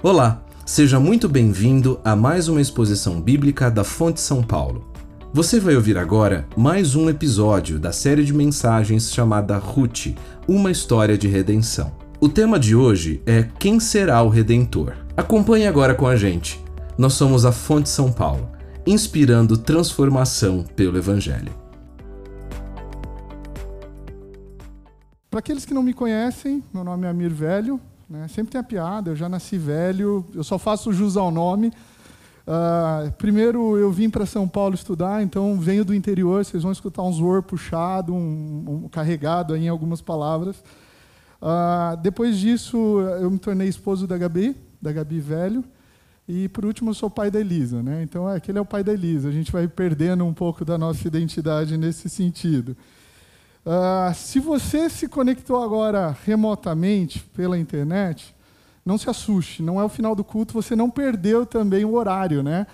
Olá, seja muito bem-vindo a mais uma exposição bíblica da Fonte São Paulo. Você vai ouvir agora mais um episódio da série de mensagens chamada Ruth, uma história de redenção. O tema de hoje é Quem será o Redentor? Acompanhe agora com a gente. Nós somos a Fonte São Paulo, inspirando transformação pelo Evangelho. Para aqueles que não me conhecem, meu nome é Amir Velho, né? sempre tem a piada, eu já nasci velho, eu só faço jus ao nome. Uh, primeiro eu vim para São Paulo estudar, então venho do interior, vocês vão escutar um zoor puxado, um, um carregado em algumas palavras. Uh, depois disso eu me tornei esposo da Gabi, da Gabi Velho, e por último eu sou pai da Elisa, né? Então aquele é o pai da Elisa. A gente vai perdendo um pouco da nossa identidade nesse sentido. Uh, se você se conectou agora remotamente pela internet, não se assuste, não é o final do culto, você não perdeu também o horário, né?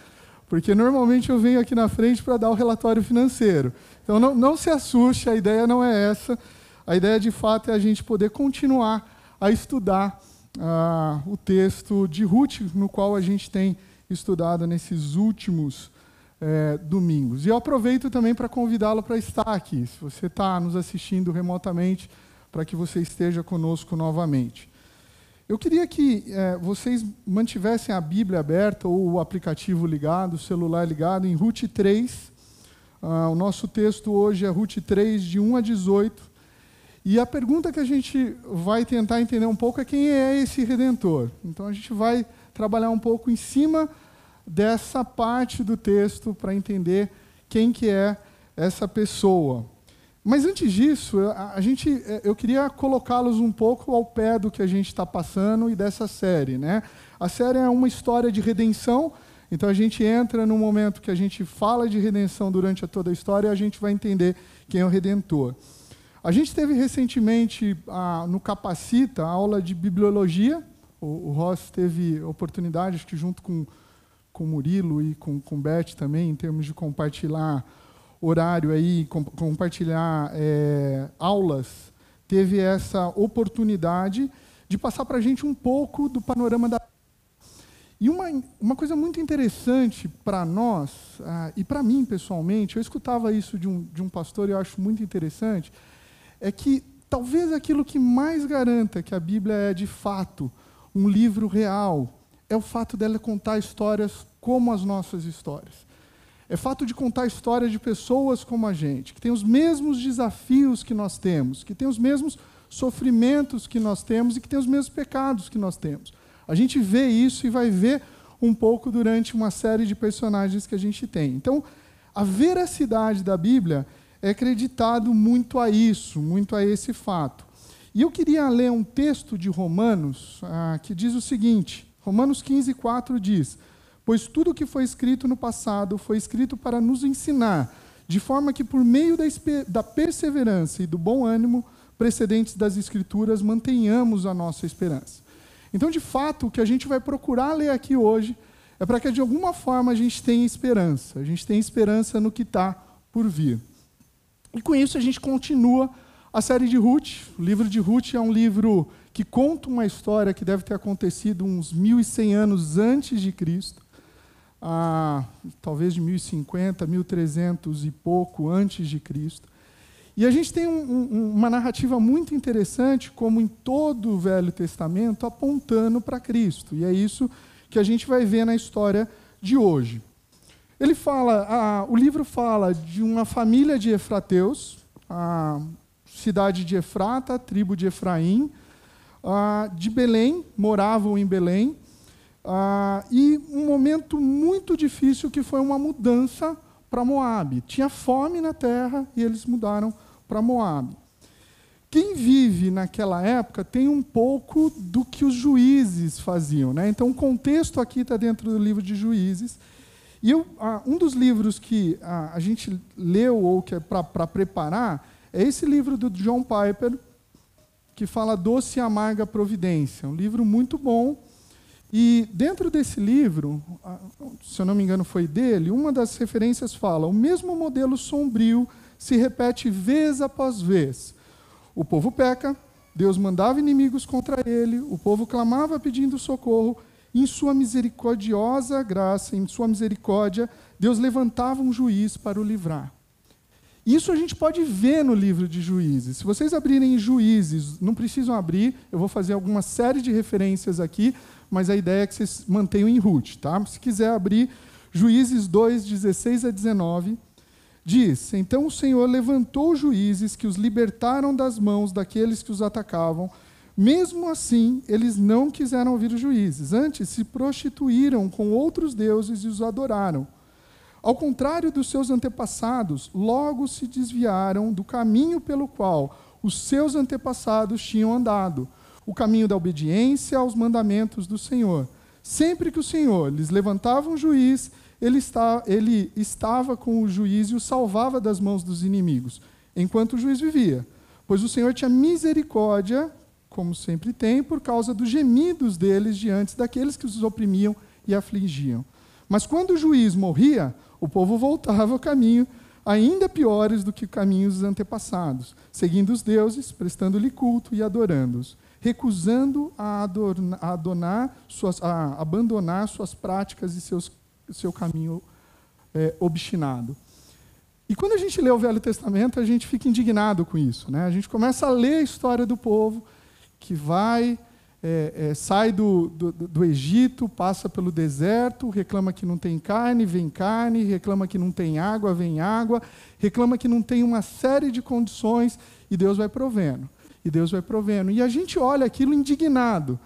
Porque normalmente eu venho aqui na frente para dar o relatório financeiro. Então não, não se assuste, a ideia não é essa. A ideia de fato é a gente poder continuar a estudar uh, o texto de Ruth, no qual a gente tem estudado nesses últimos é, domingos. E eu aproveito também para convidá-lo para estar aqui, se você está nos assistindo remotamente, para que você esteja conosco novamente. Eu queria que é, vocês mantivessem a Bíblia aberta ou o aplicativo ligado, o celular ligado, em Ruth 3. Ah, o nosso texto hoje é Ruth 3, de 1 a 18. E a pergunta que a gente vai tentar entender um pouco é quem é esse redentor. Então a gente vai trabalhar um pouco em cima dessa parte do texto para entender quem que é essa pessoa. Mas antes disso, a, gente, é, eu queria colocá-los um pouco ao pé do que a gente está passando e dessa série. Né? A série é uma história de redenção, então a gente entra no momento que a gente fala de redenção durante toda a história e a gente vai entender quem é o Redentor. A gente teve recentemente a, no Capacita a aula de bibliologia. O, o Ross teve oportunidade, acho que junto com com Murilo e com, com Beth também, em termos de compartilhar horário aí, com, compartilhar é, aulas, teve essa oportunidade de passar para a gente um pouco do panorama da. E uma, uma coisa muito interessante para nós, ah, e para mim pessoalmente, eu escutava isso de um, de um pastor e eu acho muito interessante, é que talvez aquilo que mais garanta que a Bíblia é de fato um livro real, é o fato dela contar histórias como as nossas histórias. É fato de contar histórias de pessoas como a gente, que tem os mesmos desafios que nós temos, que tem os mesmos sofrimentos que nós temos e que tem os mesmos pecados que nós temos. A gente vê isso e vai ver um pouco durante uma série de personagens que a gente tem. Então, a veracidade da Bíblia é acreditado muito a isso, muito a esse fato. E eu queria ler um texto de Romanos ah, que diz o seguinte: Romanos 15, 4 diz: Pois tudo o que foi escrito no passado foi escrito para nos ensinar, de forma que, por meio da, da perseverança e do bom ânimo precedentes das Escrituras, mantenhamos a nossa esperança. Então, de fato, o que a gente vai procurar ler aqui hoje é para que, de alguma forma, a gente tenha esperança. A gente tenha esperança no que está por vir. E com isso, a gente continua a série de Ruth. O livro de Ruth é um livro que conta uma história que deve ter acontecido uns 1.100 anos antes de Cristo, ah, talvez de 1050, 1300 e pouco antes de Cristo. E a gente tem um, um, uma narrativa muito interessante, como em todo o Velho Testamento, apontando para Cristo. E é isso que a gente vai ver na história de hoje. Ele fala, ah, o livro fala de uma família de Efrateus, a cidade de Efrata, tribo de Efraim, ah, de Belém, moravam em Belém, ah, e um momento muito difícil que foi uma mudança para Moabe. Tinha fome na terra e eles mudaram para Moabe. Quem vive naquela época tem um pouco do que os juízes faziam. Né? Então, o contexto aqui está dentro do livro de Juízes. E eu, ah, um dos livros que ah, a gente leu ou que é para preparar é esse livro do John Piper, que fala Doce e Amarga Providência. Um livro muito bom. E dentro desse livro, se eu não me engano foi dele, uma das referências fala: o mesmo modelo sombrio se repete vez após vez. O povo peca, Deus mandava inimigos contra ele, o povo clamava pedindo socorro, em sua misericordiosa graça, em sua misericórdia, Deus levantava um juiz para o livrar. Isso a gente pode ver no livro de Juízes. Se vocês abrirem Juízes, não precisam abrir, eu vou fazer alguma série de referências aqui, mas a ideia é que vocês mantenham em Ruth. Tá? Se quiser abrir Juízes 2, 16 a 19, diz: Então o Senhor levantou juízes que os libertaram das mãos daqueles que os atacavam. Mesmo assim, eles não quiseram ouvir os juízes. Antes, se prostituíram com outros deuses e os adoraram. Ao contrário dos seus antepassados, logo se desviaram do caminho pelo qual os seus antepassados tinham andado, o caminho da obediência aos mandamentos do Senhor. Sempre que o Senhor lhes levantava um juiz, ele, está, ele estava com o juiz e o salvava das mãos dos inimigos, enquanto o juiz vivia. Pois o Senhor tinha misericórdia, como sempre tem, por causa dos gemidos deles diante daqueles que os oprimiam e afligiam. Mas quando o juiz morria, o povo voltava ao caminho ainda piores do que caminhos antepassados, seguindo os deuses, prestando-lhe culto e adorando-os, recusando a, a, suas, a abandonar suas práticas e seus, seu caminho é, obstinado. E quando a gente lê o Velho Testamento, a gente fica indignado com isso. Né? A gente começa a ler a história do povo que vai é, é, sai do, do, do, Egito, passa pelo deserto, reclama que não tem carne, vem carne, reclama que não tem água, vem água, reclama que não tem uma série de condições e Deus vai provendo. E Deus vai provendo. E a gente olha aquilo indignado.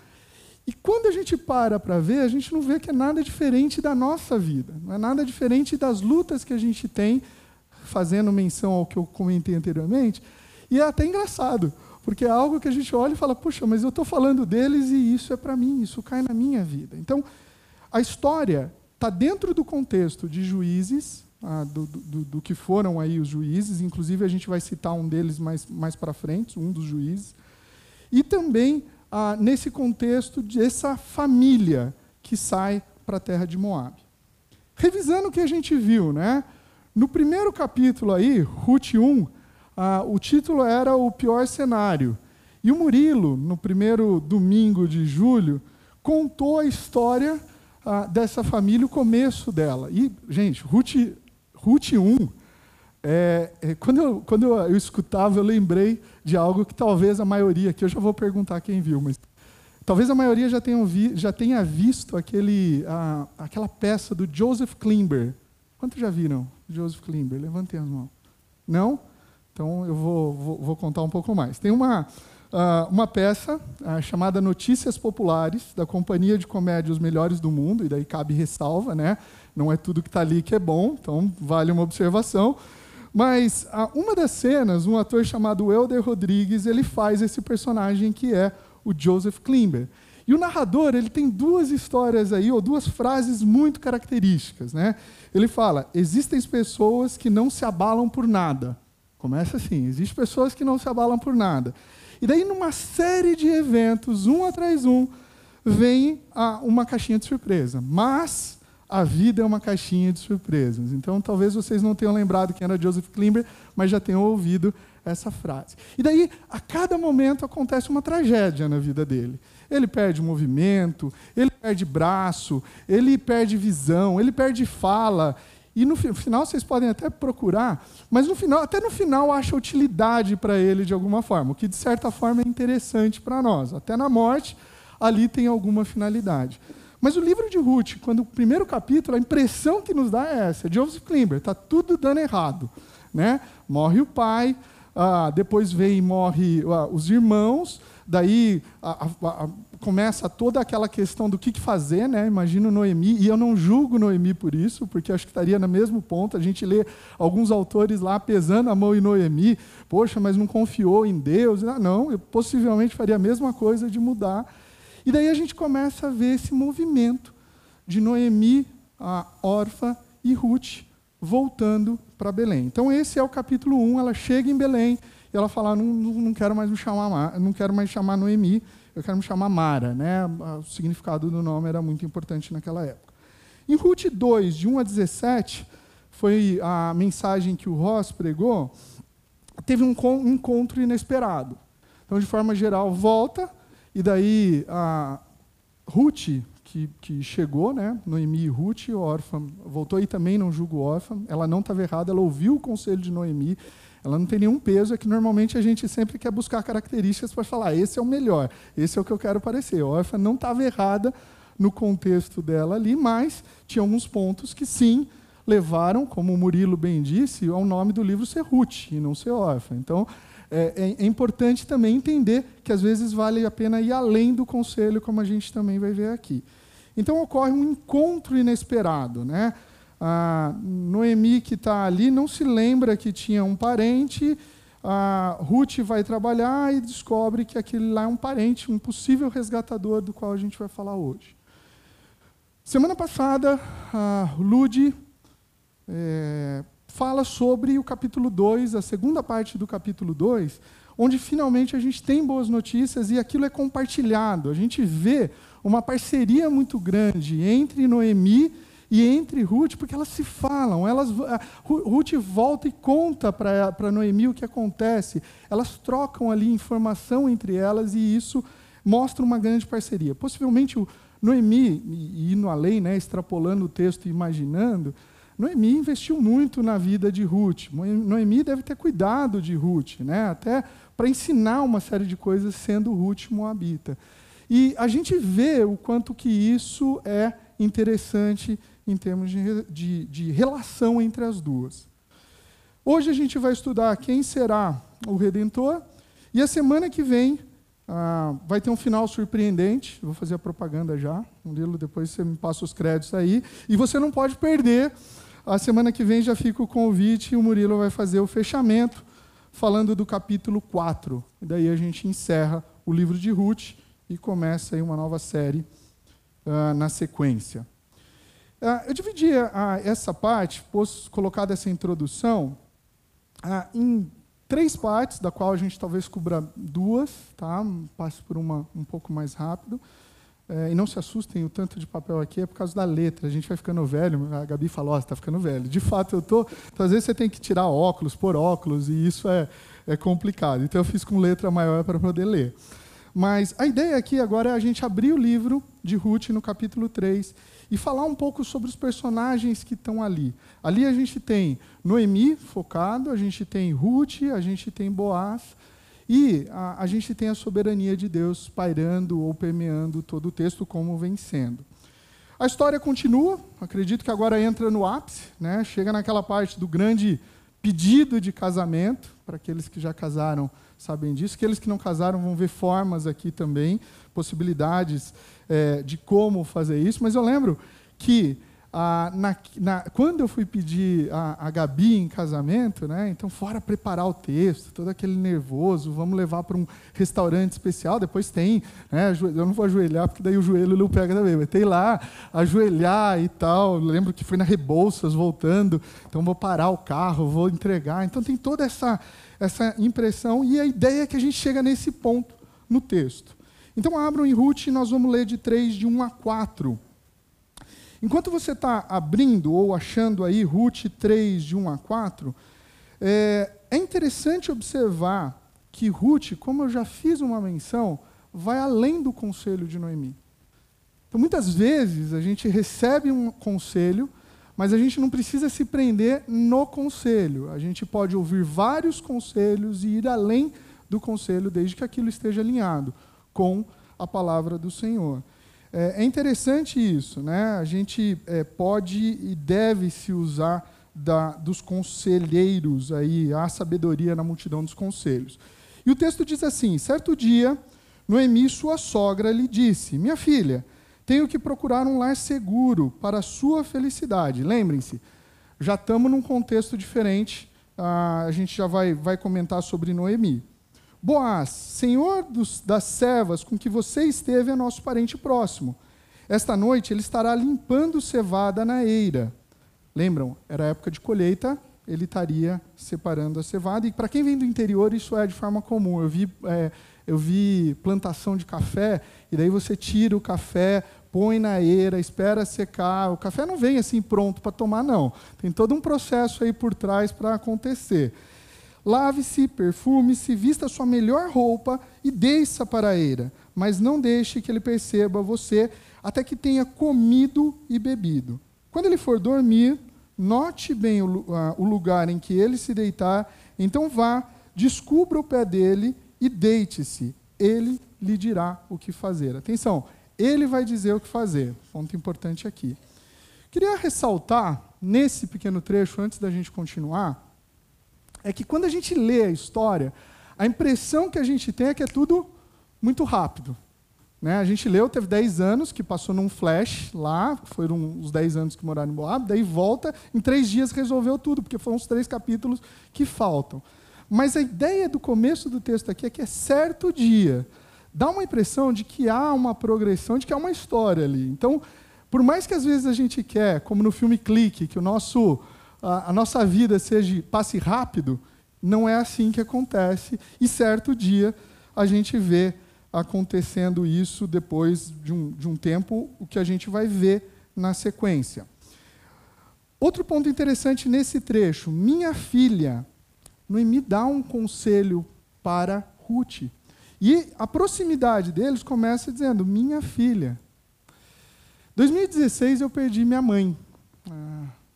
E quando a gente para para ver, a gente não vê que é nada diferente da nossa vida, não é nada diferente das lutas que a gente tem, fazendo menção ao que eu comentei anteriormente. E é até engraçado, porque é algo que a gente olha e fala, puxa, mas eu estou falando deles e isso é para mim, isso cai na minha vida. Então, a história está dentro do contexto de juízes, ah, do, do, do, que foram aí os juízes, inclusive a gente vai citar um deles mais, mais para frente, um dos juízes, e também ah, nesse contexto dessa família que sai para a terra de Moab. Revisando o que a gente viu, né? no primeiro capítulo aí, Ruth 1, ah, o título era O Pior Cenário. E o Murilo, no primeiro domingo de julho, contou a história ah, dessa família, o começo dela. E, gente, Ruth, Ruth 1, é, é, quando, eu, quando eu, eu, escutava, eu lembrei de algo que talvez a maioria, que eu já vou perguntar quem viu, mas talvez a maioria já tenha, vi, já tenha visto aquele, ah, aquela peça do Joseph Klimber. Quantos já viram Joseph Klimber? Levantem as mãos. Não? Então eu vou, vou, vou contar um pouco mais. Tem uma, uh, uma peça uh, chamada Notícias Populares, da Companhia de Comédia Os Melhores do Mundo, e daí cabe ressalva, né? Não é tudo que está ali que é bom, então vale uma observação. Mas uh, uma das cenas, um ator chamado Elder Rodrigues, ele faz esse personagem que é o Joseph Klimber. E o narrador ele tem duas histórias aí, ou duas frases muito características. Né? Ele fala: existem pessoas que não se abalam por nada. Começa assim: existem pessoas que não se abalam por nada. E daí, numa série de eventos, um atrás um, vem uma caixinha de surpresa. Mas a vida é uma caixinha de surpresas. Então, talvez vocês não tenham lembrado quem era Joseph Klimber, mas já tenham ouvido essa frase. E daí, a cada momento acontece uma tragédia na vida dele. Ele perde movimento, ele perde braço, ele perde visão, ele perde fala, e no final vocês podem até procurar, mas no final, até no final acha utilidade para ele de alguma forma, o que de certa forma é interessante para nós. Até na morte, ali tem alguma finalidade. Mas o livro de Ruth, quando o primeiro capítulo, a impressão que nos dá é essa: Joseph Klimber, está tudo dando errado. Né? Morre o pai, ah, depois vem e morre ah, os irmãos, daí a, a, a, começa toda aquela questão do que, fazer, né? Imagino Noemi, e eu não julgo Noemi por isso, porque acho que estaria no mesmo ponto. A gente lê alguns autores lá pesando a mão em Noemi, poxa, mas não confiou em Deus. Ah, não, eu possivelmente faria a mesma coisa de mudar. E daí a gente começa a ver esse movimento de Noemi, a órfã e Ruth voltando para Belém. Então esse é o capítulo 1, ela chega em Belém e ela fala: não, não quero mais me chamar, não quero mais chamar Noemi, eu quero me chamar Mara. Né? O significado do nome era muito importante naquela época. Em Ruth 2, de 1 a 17, foi a mensagem que o Ross pregou, teve um encontro inesperado. Então, de forma geral, volta, e daí a Ruth, que, que chegou, né? Noemi e Ruth, órfã, voltou aí também, não julgo órfã. Ela não estava errada, ela ouviu o conselho de Noemi. Ela não tem nenhum peso, é que normalmente a gente sempre quer buscar características para falar, esse é o melhor, esse é o que eu quero parecer. A órfã não estava errada no contexto dela ali, mas tinha alguns pontos que sim levaram, como o Murilo bem disse, ao nome do livro ser Ruth e não ser órfã. Então, é, é, é, importante também entender que às vezes vale a pena ir além do conselho, como a gente também vai ver aqui. Então ocorre um encontro inesperado. Né? A Noemi, que está ali, não se lembra que tinha um parente. A Ruth vai trabalhar e descobre que aquele lá é um parente, um possível resgatador do qual a gente vai falar hoje. Semana passada, a Lude é, fala sobre o capítulo 2, a segunda parte do capítulo 2, onde finalmente a gente tem boas notícias e aquilo é compartilhado. A gente vê uma parceria muito grande entre Noemi e entre Ruth, porque elas se falam, elas, Ruth volta e conta para Noemi o que acontece, elas trocam ali informação entre elas e isso mostra uma grande parceria. Possivelmente o Noemi, e indo além, né, extrapolando o texto e imaginando, Noemi investiu muito na vida de Ruth. Noemi deve ter cuidado de Ruth, né? até para ensinar uma série de coisas sendo Ruth Moabita. E a gente vê o quanto que isso é interessante em termos de, de, de relação entre as duas. Hoje a gente vai estudar quem será o Redentor, e a semana que vem ah, vai ter um final surpreendente. vou fazer a propaganda já. Murilo, depois você me passa os créditos aí. E você não pode perder a semana que vem já fica o convite e o Murilo vai fazer o fechamento falando do capítulo 4. E daí a gente encerra o livro de Ruth e começa aí uma nova série uh, na sequência. Uh, eu dividi essa parte, pos, colocado essa introdução, em três partes, da qual a gente talvez cubra duas, tá? passe por uma um pouco mais rápido. É, e não se assustem, o tanto de papel aqui é por causa da letra. A gente vai ficando velho. A Gabi falou: oh, está ficando velho. De fato, eu estou. Então, às vezes você tem que tirar óculos, pôr óculos, e isso é, é complicado. Então, eu fiz com letra maior para poder ler. Mas a ideia aqui agora é a gente abrir o livro de Ruth no capítulo 3 e falar um pouco sobre os personagens que estão ali. Ali a gente tem Noemi focado, a gente tem Ruth, a gente tem Boaz, e a, a gente tem a soberania de Deus pairando ou permeando todo o texto, como vem sendo. A história continua, acredito que agora entra no ápice, né? chega naquela parte do grande pedido de casamento, para aqueles que já casaram sabem disso, aqueles que não casaram vão ver formas aqui também, possibilidades é, de como fazer isso, mas eu lembro que ah, na, na, quando eu fui pedir a, a, Gabi em casamento, né, então fora preparar o texto, todo aquele nervoso, vamos levar para um restaurante especial, depois tem, né, eu não vou ajoelhar porque daí o joelho não pega também, mas tem lá, ajoelhar e tal, lembro que foi na Rebouças voltando, então vou parar o carro, vou entregar, então tem toda essa, essa impressão e a ideia é que a gente chega nesse ponto no texto. Então abram em Ruth e nós vamos ler de 3, de 1 a 4. Enquanto você está abrindo ou achando aí Ruth 3, de 1 a 4, é, é interessante observar que Ruth, como eu já fiz uma menção, vai além do conselho de Noemi. Então, muitas vezes, a gente recebe um conselho, mas a gente não precisa se prender no conselho. A gente pode ouvir vários conselhos e ir além do conselho, desde que aquilo esteja alinhado com a palavra do Senhor. É, é interessante isso, né? A gente é, pode e deve se usar da, dos conselheiros aí, a sabedoria na multidão dos conselhos. E o texto diz assim: certo dia, Noemi, sua sogra, lhe disse: Minha filha, tenho que procurar um lar seguro para a sua felicidade. Lembrem-se, já estamos num contexto diferente. A gente já vai, vai comentar sobre Noemi. Boaz, senhor dos, das servas com que você esteve, é nosso parente próximo. Esta noite ele estará limpando cevada na eira. Lembram? Era época de colheita, ele estaria separando a cevada. E para quem vem do interior, isso é de forma comum. Eu vi, é, eu vi plantação de café, e daí você tira o café, põe na eira, espera secar. O café não vem assim pronto para tomar, não. Tem todo um processo aí por trás para acontecer. Lave-se, perfume-se, vista sua melhor roupa e desça para a eira. mas não deixe que ele perceba você até que tenha comido e bebido. Quando ele for dormir, note bem o, o lugar em que ele se deitar, então vá, descubra o pé dele e deite-se. Ele lhe dirá o que fazer. Atenção, ele vai dizer o que fazer. Ponto importante aqui. Queria ressaltar, nesse pequeno trecho, antes da gente continuar, é que quando a gente lê a história, a impressão que a gente tem é que é tudo muito rápido. Né? A gente leu, teve 10 anos, que passou num flash lá, foram os 10 anos que moraram em Moab, daí volta, em três dias resolveu tudo, porque foram os três capítulos que faltam. Mas a ideia do começo do texto aqui é que é certo dia. Dá uma impressão de que há uma progressão, de que há uma história ali. Então, por mais que às vezes a gente quer, como no filme Clique, que o nosso, a, a nossa vida seja passe rápido, não é assim que acontece. E certo dia a gente vê acontecendo isso depois de um, de um tempo, o que a gente vai ver na sequência. Outro ponto interessante nesse trecho: minha filha, Noemi dá um conselho para Ruth. E a proximidade deles começa dizendo: minha filha. 2016 eu perdi minha mãe.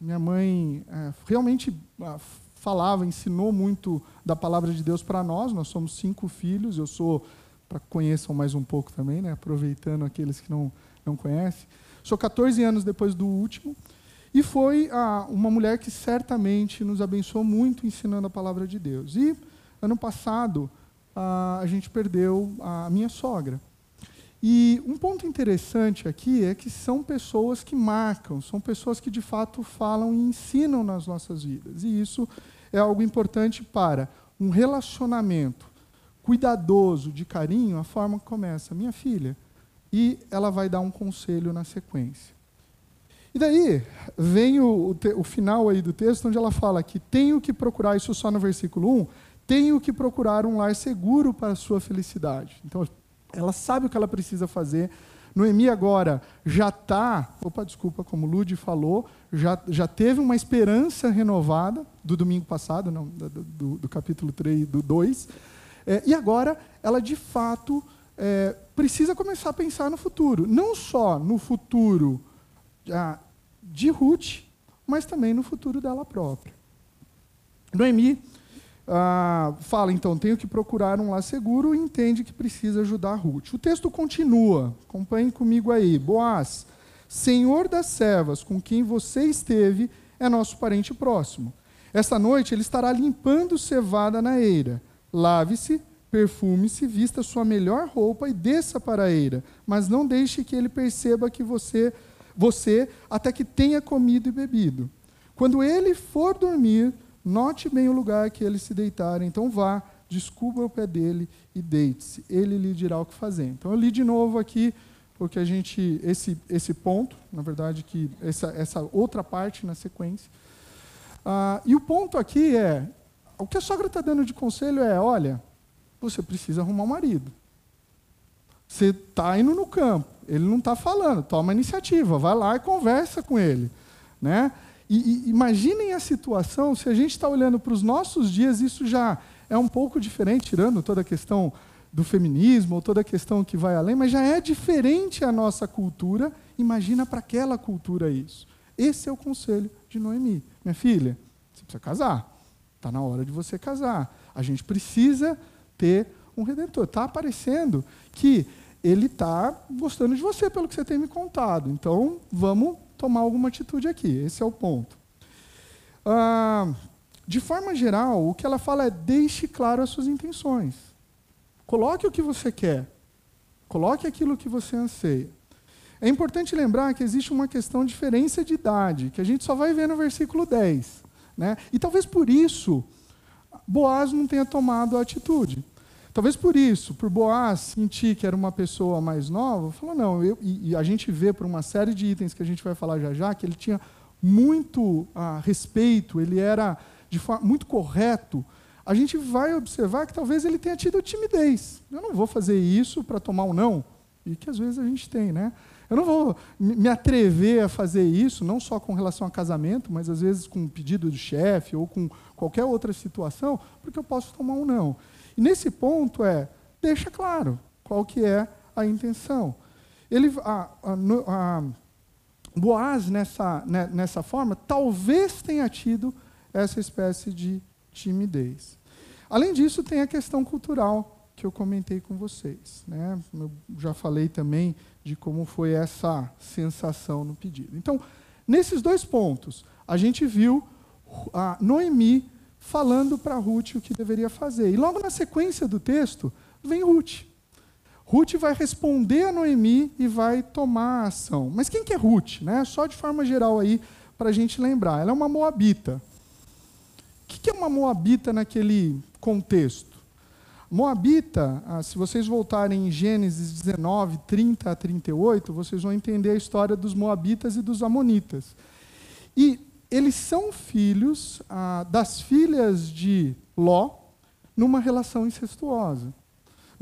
Minha mãe é, realmente ah, falava, ensinou muito da palavra de Deus para nós. Nós somos cinco filhos. Eu sou para que conheçam mais um pouco também, né? aproveitando aqueles que não, não conhecem. Sou 14 anos depois do último, e foi ah, uma mulher que certamente nos abençoou muito ensinando a palavra de Deus. E ano passado ah, a gente perdeu a minha sogra. E um ponto interessante aqui é que são pessoas que marcam, são pessoas que de fato falam e ensinam nas nossas vidas. E isso é algo importante para um relacionamento cuidadoso, de carinho, a forma que começa, minha filha. E ela vai dar um conselho na sequência. E daí vem o, o, o, final aí do texto, onde ela fala que tenho que procurar, isso só no versículo 1, tenho que procurar um lar seguro para a sua felicidade. Então, ela sabe o que ela precisa fazer. Noemi agora já está, opa, desculpa, como o Ludi falou, já, já teve uma esperança renovada do domingo passado, não, do, do, do capítulo 3, do 2, é, e agora ela de fato é, precisa começar a pensar no futuro. Não só no futuro ah, de Ruth, mas também no futuro dela própria. Noemi ah, fala, então, tenho que procurar um lar seguro e entende que precisa ajudar Ruth. O texto continua, acompanhe comigo aí. Boaz, senhor das servas com quem você esteve, é nosso parente próximo. Esta noite ele estará limpando cevada na eira. Lave-se, perfume-se, vista sua melhor roupa e desça para a eira, mas não deixe que ele perceba que você, você até que tenha comido e bebido. Quando ele for dormir, note bem o lugar que ele se deitar, então vá, descubra o pé dele e deite-se. Ele lhe dirá o que fazer. Então eu li de novo aqui porque a gente esse esse ponto, na verdade que essa essa outra parte na sequência. Ah, e o ponto aqui é o que a sogra está dando de conselho é: olha, você precisa arrumar um marido. Você está indo no campo, ele não está falando, toma iniciativa, vai lá e conversa com ele. Né? E, e imaginem a situação, se a gente está olhando para os nossos dias, isso já é um pouco diferente, tirando toda a questão do feminismo, ou toda a questão que vai além, mas já é diferente a nossa cultura. Imagina para aquela cultura isso. Esse é o conselho de Noemi. Minha filha, você precisa casar. Está na hora de você casar. A gente precisa ter um redentor. Está aparecendo que ele está gostando de você, pelo que você tem me contado. Então, vamos tomar alguma atitude aqui. Esse é o ponto. Ah, de forma geral, o que ela fala é: deixe claro as suas intenções. Coloque o que você quer. Coloque aquilo que você anseia. É importante lembrar que existe uma questão de diferença de idade, que a gente só vai ver no versículo 10. Né? E talvez por isso Boaz não tenha tomado a atitude. Talvez por isso, por Boaz sentir que era uma pessoa mais nova, falou: não, eu, e, e, a gente vê por uma série de itens que a gente vai falar já já, que ele tinha muito ah, respeito, ele era de muito correto. A gente vai observar que talvez ele tenha tido timidez. Eu não vou fazer isso para tomar um não, e que às vezes a gente tem, né? Eu não vou me atrever a fazer isso, não só com relação a casamento, mas às vezes com um pedido do chefe ou com qualquer outra situação, porque eu posso tomar um não. E nesse ponto é, deixa claro qual que é a intenção. Ele, a, a, a, Boaz, nessa, né, nessa forma, talvez tenha tido essa espécie de timidez. Além disso, tem a questão cultural que eu comentei com vocês. Né? Eu já falei também de como foi essa sensação no pedido. Então, nesses dois pontos, a gente viu a Noemi falando para Ruth o que deveria fazer. E logo na sequência do texto, vem Ruth. Ruth vai responder a Noemi e vai tomar a ação. Mas quem que é Ruth? Né? Só de forma geral aí, para a gente lembrar. Ela é uma moabita. O que é uma moabita naquele contexto? Moabita, ah, se vocês voltarem em Gênesis 19, 30 a 38, vocês vão entender a história dos moabitas e dos amonitas. E eles são filhos ah, das filhas de Ló numa relação incestuosa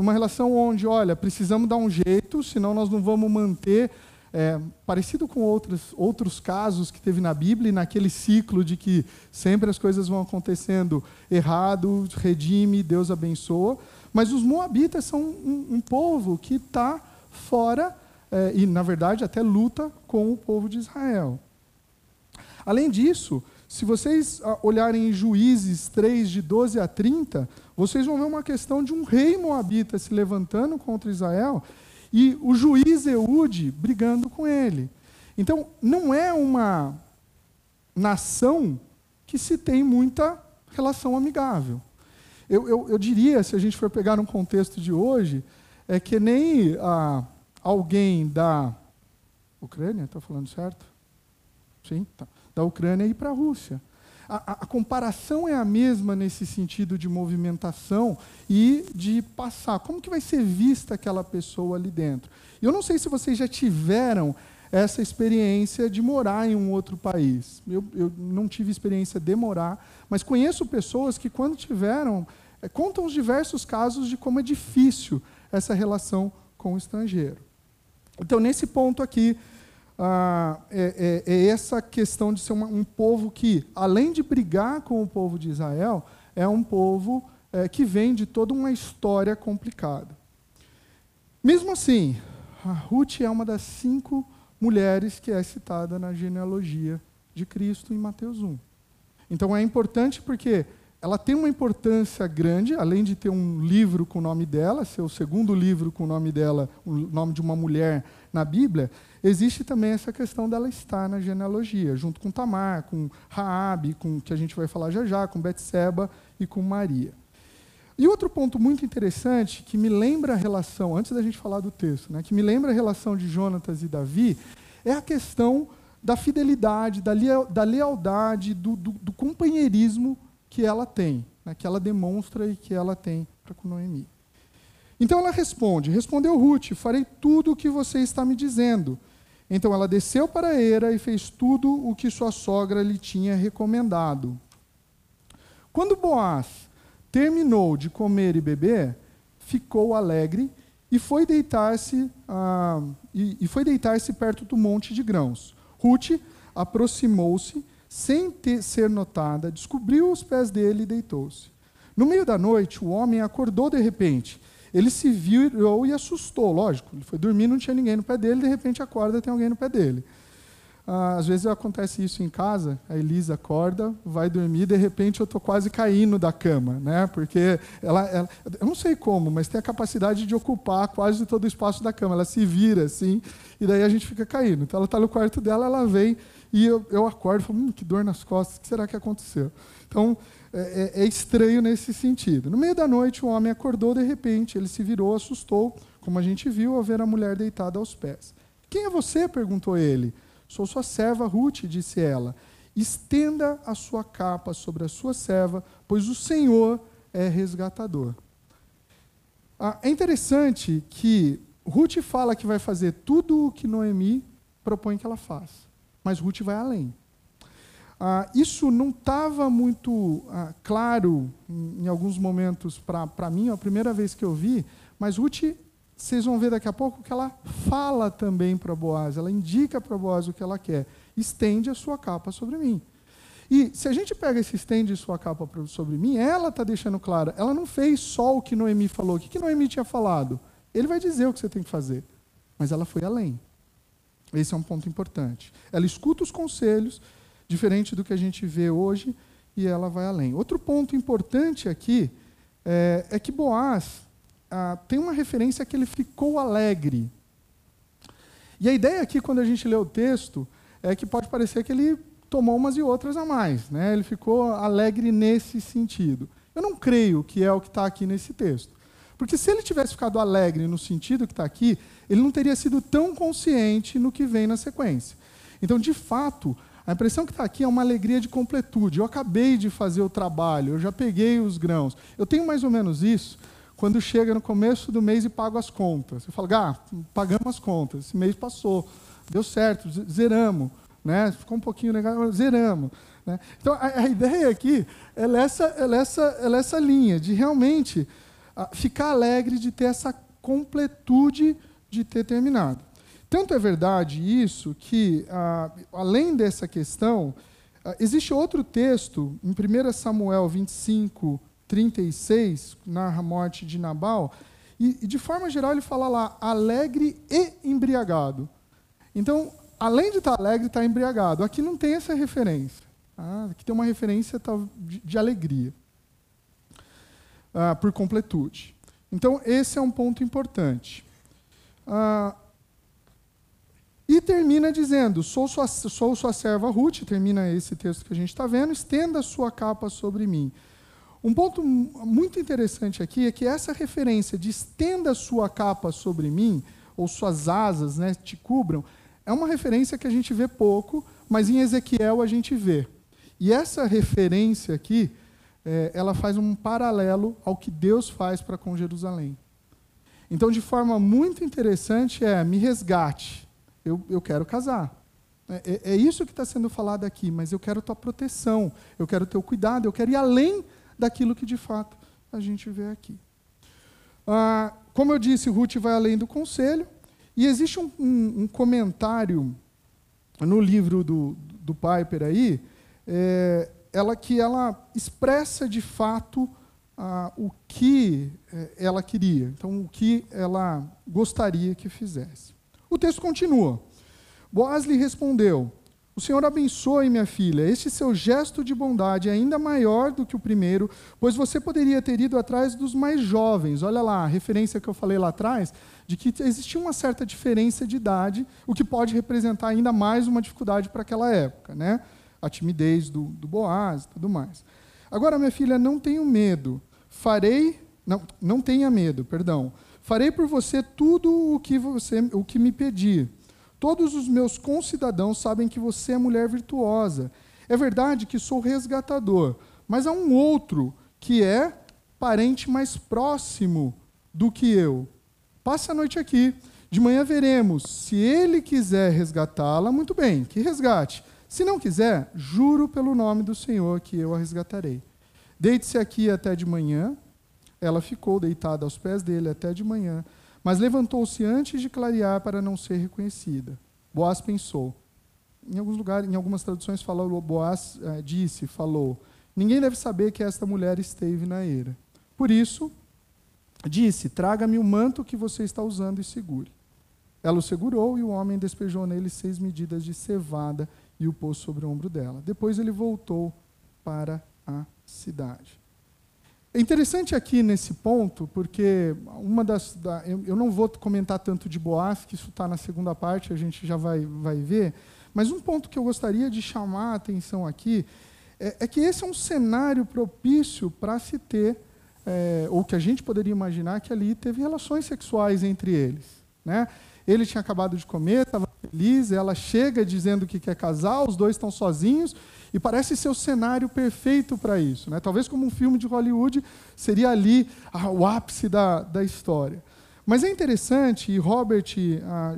numa relação onde, olha, precisamos dar um jeito, senão nós não vamos manter, é, parecido com outros, outros casos que teve na Bíblia, naquele ciclo de que sempre as coisas vão acontecendo errado, redime, Deus abençoa. Mas os moabitas são um, um povo que está fora, é, e na verdade até luta com o povo de Israel. Além disso, se vocês ah, olharem em Juízes 3, de 12 a 30, vocês vão ver uma questão de um rei moabita se levantando contra Israel e o juiz Eude brigando com ele. Então, não é uma nação que se tem muita relação amigável. Eu, eu, eu diria, se a gente for pegar um contexto de hoje, é que nem ah, alguém da Ucrânia, está falando certo? Sim, tá da Ucrânia ir para a Rússia. A, a, comparação é a mesma nesse sentido de movimentação e de passar. Como que vai ser vista aquela pessoa ali dentro? Eu não sei se vocês já tiveram essa experiência de morar em um outro país. Eu, eu não tive experiência de morar, mas conheço pessoas que, quando tiveram, é, contam os diversos casos de como é difícil essa relação com o estrangeiro. Então, nesse ponto aqui, ah, é, é, é, essa questão de ser uma, um povo que, além de brigar com o povo de Israel, é um povo é, que vem de toda uma história complicada. Mesmo assim, a Ruth é uma das cinco mulheres que é citada na genealogia de Cristo em Mateus 1. Então é importante porque ela tem uma importância grande, além de ter um livro com o nome dela, ser o segundo livro com o nome dela, o nome de uma mulher na Bíblia, existe também essa questão dela estar na genealogia, junto com Tamar, com Raabe, com que a gente vai falar já já, com Betseba e com Maria. E outro ponto muito interessante que me lembra a relação, antes da gente falar do texto, né, que me lembra a relação de Jonatas e Davi, é a questão da fidelidade, da lealdade, do, do, do, companheirismo que ela tem, né, que ela demonstra e que ela tem para com Noemi. Então ela responde: Respondeu Ruth, farei tudo o que você está me dizendo. Então ela desceu para era e fez tudo o que sua sogra lhe tinha recomendado. Quando Boaz terminou de comer e beber, ficou alegre e foi deitar-se ah, e, e foi deitar-se perto do monte de grãos. Ruth aproximou-se sem ter, ser notada, descobriu os pés dele e deitou-se. No meio da noite, o homem acordou de repente ele se virou e assustou, lógico. Ele foi dormir, não tinha ninguém no pé dele, de repente acorda tem alguém no pé dele. Ah, às vezes acontece isso em casa, a Elisa acorda, vai dormir, de repente eu estou quase caindo da cama, né? porque ela, ela, eu não sei como, mas tem a capacidade de ocupar quase todo o espaço da cama, ela se vira assim, e daí a gente fica caindo. Então ela está no quarto dela, ela vem e eu, eu acordo e falo, hum, que dor nas costas, o que será que aconteceu? Então, é, é, é, estranho nesse sentido. No meio da noite, o homem acordou de repente, ele se virou, assustou, como a gente viu, ao ver a mulher deitada aos pés. Quem é você? perguntou ele. Sou sua serva Ruth, disse ela. Estenda a sua capa sobre a sua serva, pois o Senhor é resgatador. Ah, é interessante que Ruth fala que vai fazer tudo o que Noemi propõe que ela faça, mas Ruth vai além. Ah, isso não estava muito ah, claro em, em, alguns momentos para mim, a primeira vez que eu vi, mas Ruth, vocês vão ver daqui a pouco que ela fala também para Boaz, ela indica para Boaz o que ela quer. Estende a sua capa sobre mim. E se a gente pega esse estende sua capa sobre mim, ela está deixando claro, ela não fez só o que Noemi falou. O que, que Noemi tinha falado? Ele vai dizer o que você tem que fazer. Mas ela foi além. Esse é um ponto importante. Ela escuta os conselhos, diferente do que a gente vê hoje, e ela vai além. Outro ponto importante aqui é, é que Boaz ah, tem uma referência que ele ficou alegre. E a ideia aqui, quando a gente lê o texto, é que pode parecer que ele tomou umas e outras a mais. Né? Ele ficou alegre nesse sentido. Eu não creio que é o que está aqui nesse texto. Porque se ele tivesse ficado alegre no sentido que está aqui, ele não teria sido tão consciente no que vem na sequência. Então, de fato, a impressão que está aqui é uma alegria de completude. Eu acabei de fazer o trabalho, eu já peguei os grãos. Eu tenho mais ou menos isso quando chega no começo do mês e pago as contas. Eu falo, Gá, pagamos as contas, esse mês passou, deu certo, zeramos. Né? Ficou um pouquinho legal, zeramos. Né? Então, a, a, ideia aqui é essa, é essa, é essa linha de realmente ah, ficar alegre de ter essa completude de ter terminado. Tanto é verdade isso que, ah, além dessa questão, ah, existe outro texto, em 1 Samuel 25, 36, narra a morte de Nabal, e, e de forma geral ele fala lá, alegre e embriagado. Então, além de estar alegre, está embriagado. Aqui não tem essa referência. Tá? Aqui tem uma referência de, de alegria, ah, por completude. Então, esse é um ponto importante. Ah, e termina dizendo: sou sua, sou sua serva Ruth, termina esse texto que a gente está vendo, estenda sua capa sobre mim. Um ponto muito interessante aqui é que essa referência de estenda sua capa sobre mim, ou suas asas né, te cubram, é uma referência que a gente vê pouco, mas em Ezequiel a gente vê. E essa referência aqui, é, ela faz um paralelo ao que Deus faz para com Jerusalém. Então, de forma muito interessante, é me resgate eu, eu quero casar. É, é, é isso que está sendo falado aqui, mas eu quero tua proteção, eu quero teu cuidado, eu quero ir além daquilo que de fato a gente vê aqui. Ah, como eu disse, Ruth vai além do conselho, e existe um, um, um comentário no livro do, do Piper aí, é, ela que ela expressa de fato ah, o que é, ela queria, então o que ela gostaria que fizesse. O texto continua. Boaz lhe respondeu: O Senhor abençoe, minha filha. Este seu gesto de bondade é ainda maior do que o primeiro, pois você poderia ter ido atrás dos mais jovens. Olha lá, a referência que eu falei lá atrás, de que existia uma certa diferença de idade, o que pode representar ainda mais uma dificuldade para aquela época, né? A timidez do, do Boaz e tudo mais. Agora, minha filha, não tenho medo. Farei. Não, não tenha medo, perdão. Farei por você tudo o que, você, o que me pedir. Todos os meus concidadãos sabem que você é mulher virtuosa. É verdade que sou resgatador, mas há um outro que é parente mais próximo do que eu. Passe a noite aqui. De manhã veremos. Se ele quiser resgatá-la, muito bem, que resgate. Se não quiser, juro pelo nome do Senhor que eu a resgatarei. Deite-se aqui até de manhã ela ficou deitada aos pés dele até de manhã, mas levantou-se antes de clarear para não ser reconhecida. Boaz pensou. Em alguns lugares, em algumas traduções falou Boaz eh, disse, falou: Ninguém deve saber que esta mulher esteve na eira. Por isso, disse: Traga-me o manto que você está usando e segure. Ela o segurou e o homem despejou nele seis medidas de cevada e o pôs sobre o ombro dela. Depois ele voltou para a cidade. É interessante aqui nesse ponto, porque uma das. Da, eu, eu, não vou comentar tanto de Boaz, que isso está na segunda parte, a gente já vai, vai ver. Mas um ponto que eu gostaria de chamar a atenção aqui é, é que esse é um cenário propício para se ter, é, ou que a gente poderia imaginar que ali teve relações sexuais entre eles. Né? Ele tinha acabado de comer, estava feliz, ela chega dizendo que quer casar, os dois estão sozinhos, e parece ser o cenário perfeito para isso. Né? Talvez como um filme de Hollywood seria ali ah, o ápice da, da história. Mas é interessante, e Robert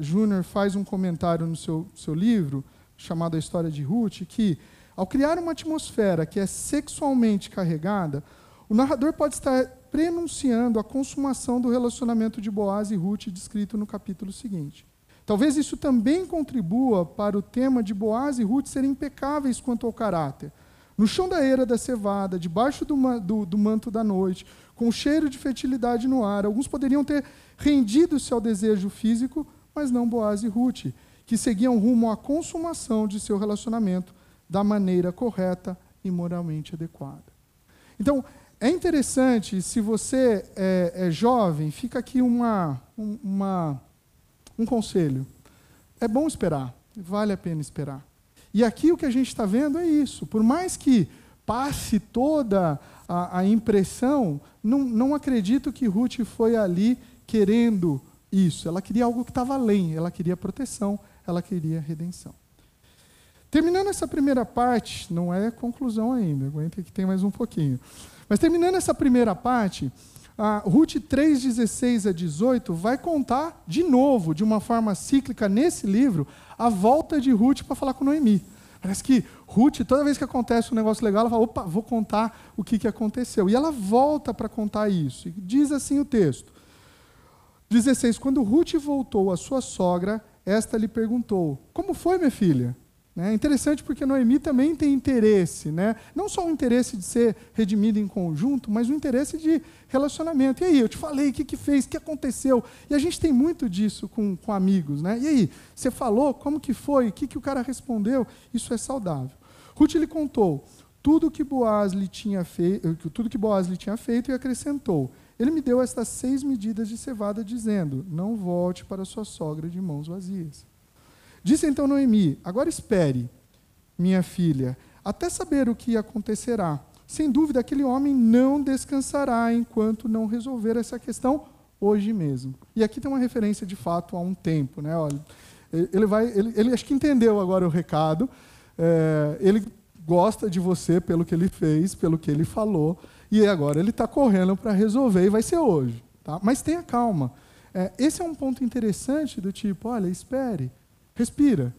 Jr. faz um comentário no seu, seu livro, chamado A História de Ruth, que ao criar uma atmosfera que é sexualmente carregada, o narrador pode estar prenunciando a consumação do relacionamento de Boaz e Ruth descrito no capítulo seguinte. Talvez isso também contribua para o tema de Boaz e Ruth serem impecáveis quanto ao caráter. No chão da eira da cevada, debaixo do, do, do manto da noite, com o cheiro de fertilidade no ar, alguns poderiam ter rendido-se ao desejo físico, mas não Boaz e Ruth, que seguiam rumo à consumação de seu relacionamento da maneira correta e moralmente adequada. Então, é interessante, se você é, é jovem, fica aqui uma, uma, um conselho. É bom esperar, vale a pena esperar. E aqui o que a gente está vendo é isso. Por mais que passe toda a, a impressão, não, não acredito que Ruth foi ali querendo isso. Ela queria algo que estava além, ela queria proteção, ela queria redenção. Terminando essa primeira parte, não é conclusão ainda, aguenta que tem mais um pouquinho. Mas terminando essa primeira parte, a Ruth 3,16 a 18 vai contar de novo, de uma forma cíclica nesse livro, a volta de Ruth para falar com Noemi. Parece que Ruth, toda vez que acontece um negócio legal, ela fala: opa, vou contar o que, que aconteceu. E ela volta para contar isso. E diz assim o texto: 16: Quando Ruth voltou à sua sogra, esta lhe perguntou: Como foi, minha filha? É interessante porque Noemi também tem interesse, né? não só o interesse de ser redimido em conjunto, mas o interesse de relacionamento. E aí, eu te falei, o que, que fez, o que aconteceu? E a gente tem muito disso com, com amigos. Né? E aí, você falou, como que foi, o que, que o cara respondeu? Isso é saudável. Ruth lhe contou tudo que Boaz lhe tinha feito, tudo que Boaz lhe tinha feito e acrescentou. Ele me deu estas seis medidas de cevada, dizendo: Não volte para sua sogra de mãos vazias. Disse então Noemi: Agora espere, minha filha, até saber o que acontecerá. Sem dúvida, aquele homem não descansará enquanto não resolver essa questão hoje mesmo. E aqui tem uma referência de fato a um tempo, né? Olha, ele vai, ele, ele acho que entendeu agora o recado. É, ele gosta de você pelo que ele fez, pelo que ele falou, e agora ele está correndo para resolver e vai ser hoje. Tá? Mas tenha calma. É, esse é um ponto interessante do tipo, olha, espere. Respira.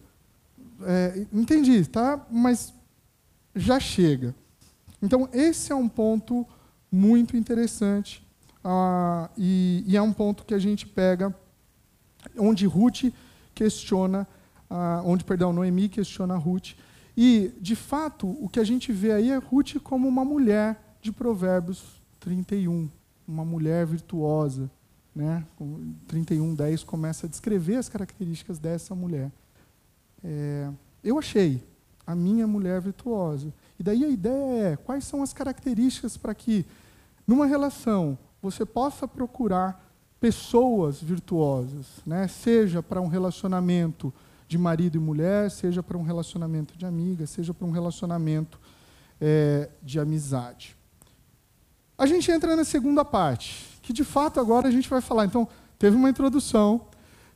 É, entendi, tá? Mas já chega. Então, esse é um ponto muito interessante ah, e, e, é um ponto que a gente pega onde Ruth questiona, ah, onde, perdão, Noemi questiona Ruth. E, de fato, o que a gente vê aí é Ruth como uma mulher de Provérbios 31, uma mulher virtuosa, né? 31, 10 começa a descrever as características dessa mulher. É, eu achei a minha mulher virtuosa. E daí a ideia é quais são as características para que, numa relação, você possa procurar pessoas virtuosas, né? seja para um relacionamento de marido e mulher, seja para um relacionamento de amiga, seja para um relacionamento é, de amizade. A gente entra na segunda parte, que de fato agora a gente vai falar. Então, teve uma introdução,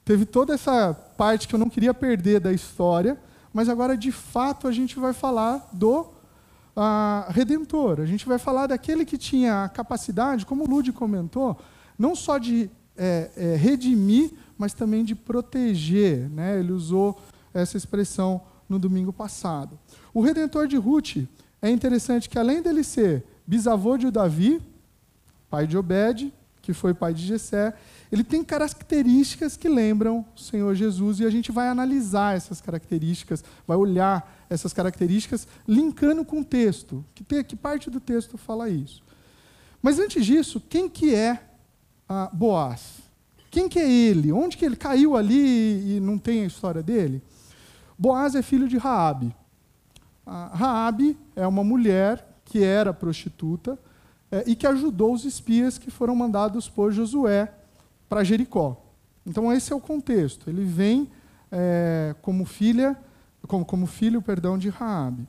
teve toda essa parte que eu não queria perder da história, mas agora de fato a gente vai falar do uh, Redentor. A gente vai falar daquele que tinha a capacidade, como o Lude comentou, não só de é, é, redimir, mas também de proteger. Né? Ele usou essa expressão no domingo passado. O Redentor de Ruth é interessante que, além dele ser bisavô de Davi, pai de Obed, que foi pai de Jessé, ele tem características que lembram o Senhor Jesus e a gente vai analisar essas características, vai olhar essas características, linkando com o texto. Que, tem, que parte do texto fala isso? Mas antes disso, quem que é ah, Boaz? Quem que é ele? Onde que ele caiu ali e não tem a história dele? Boaz é filho de Raabe. Ah, Raabe é uma mulher que era prostituta, é, e que ajudou os espias que foram mandados por Josué para Jericó. Então esse é o contexto. Ele vem é, como filha, como, como filho, perdão, de Raabe.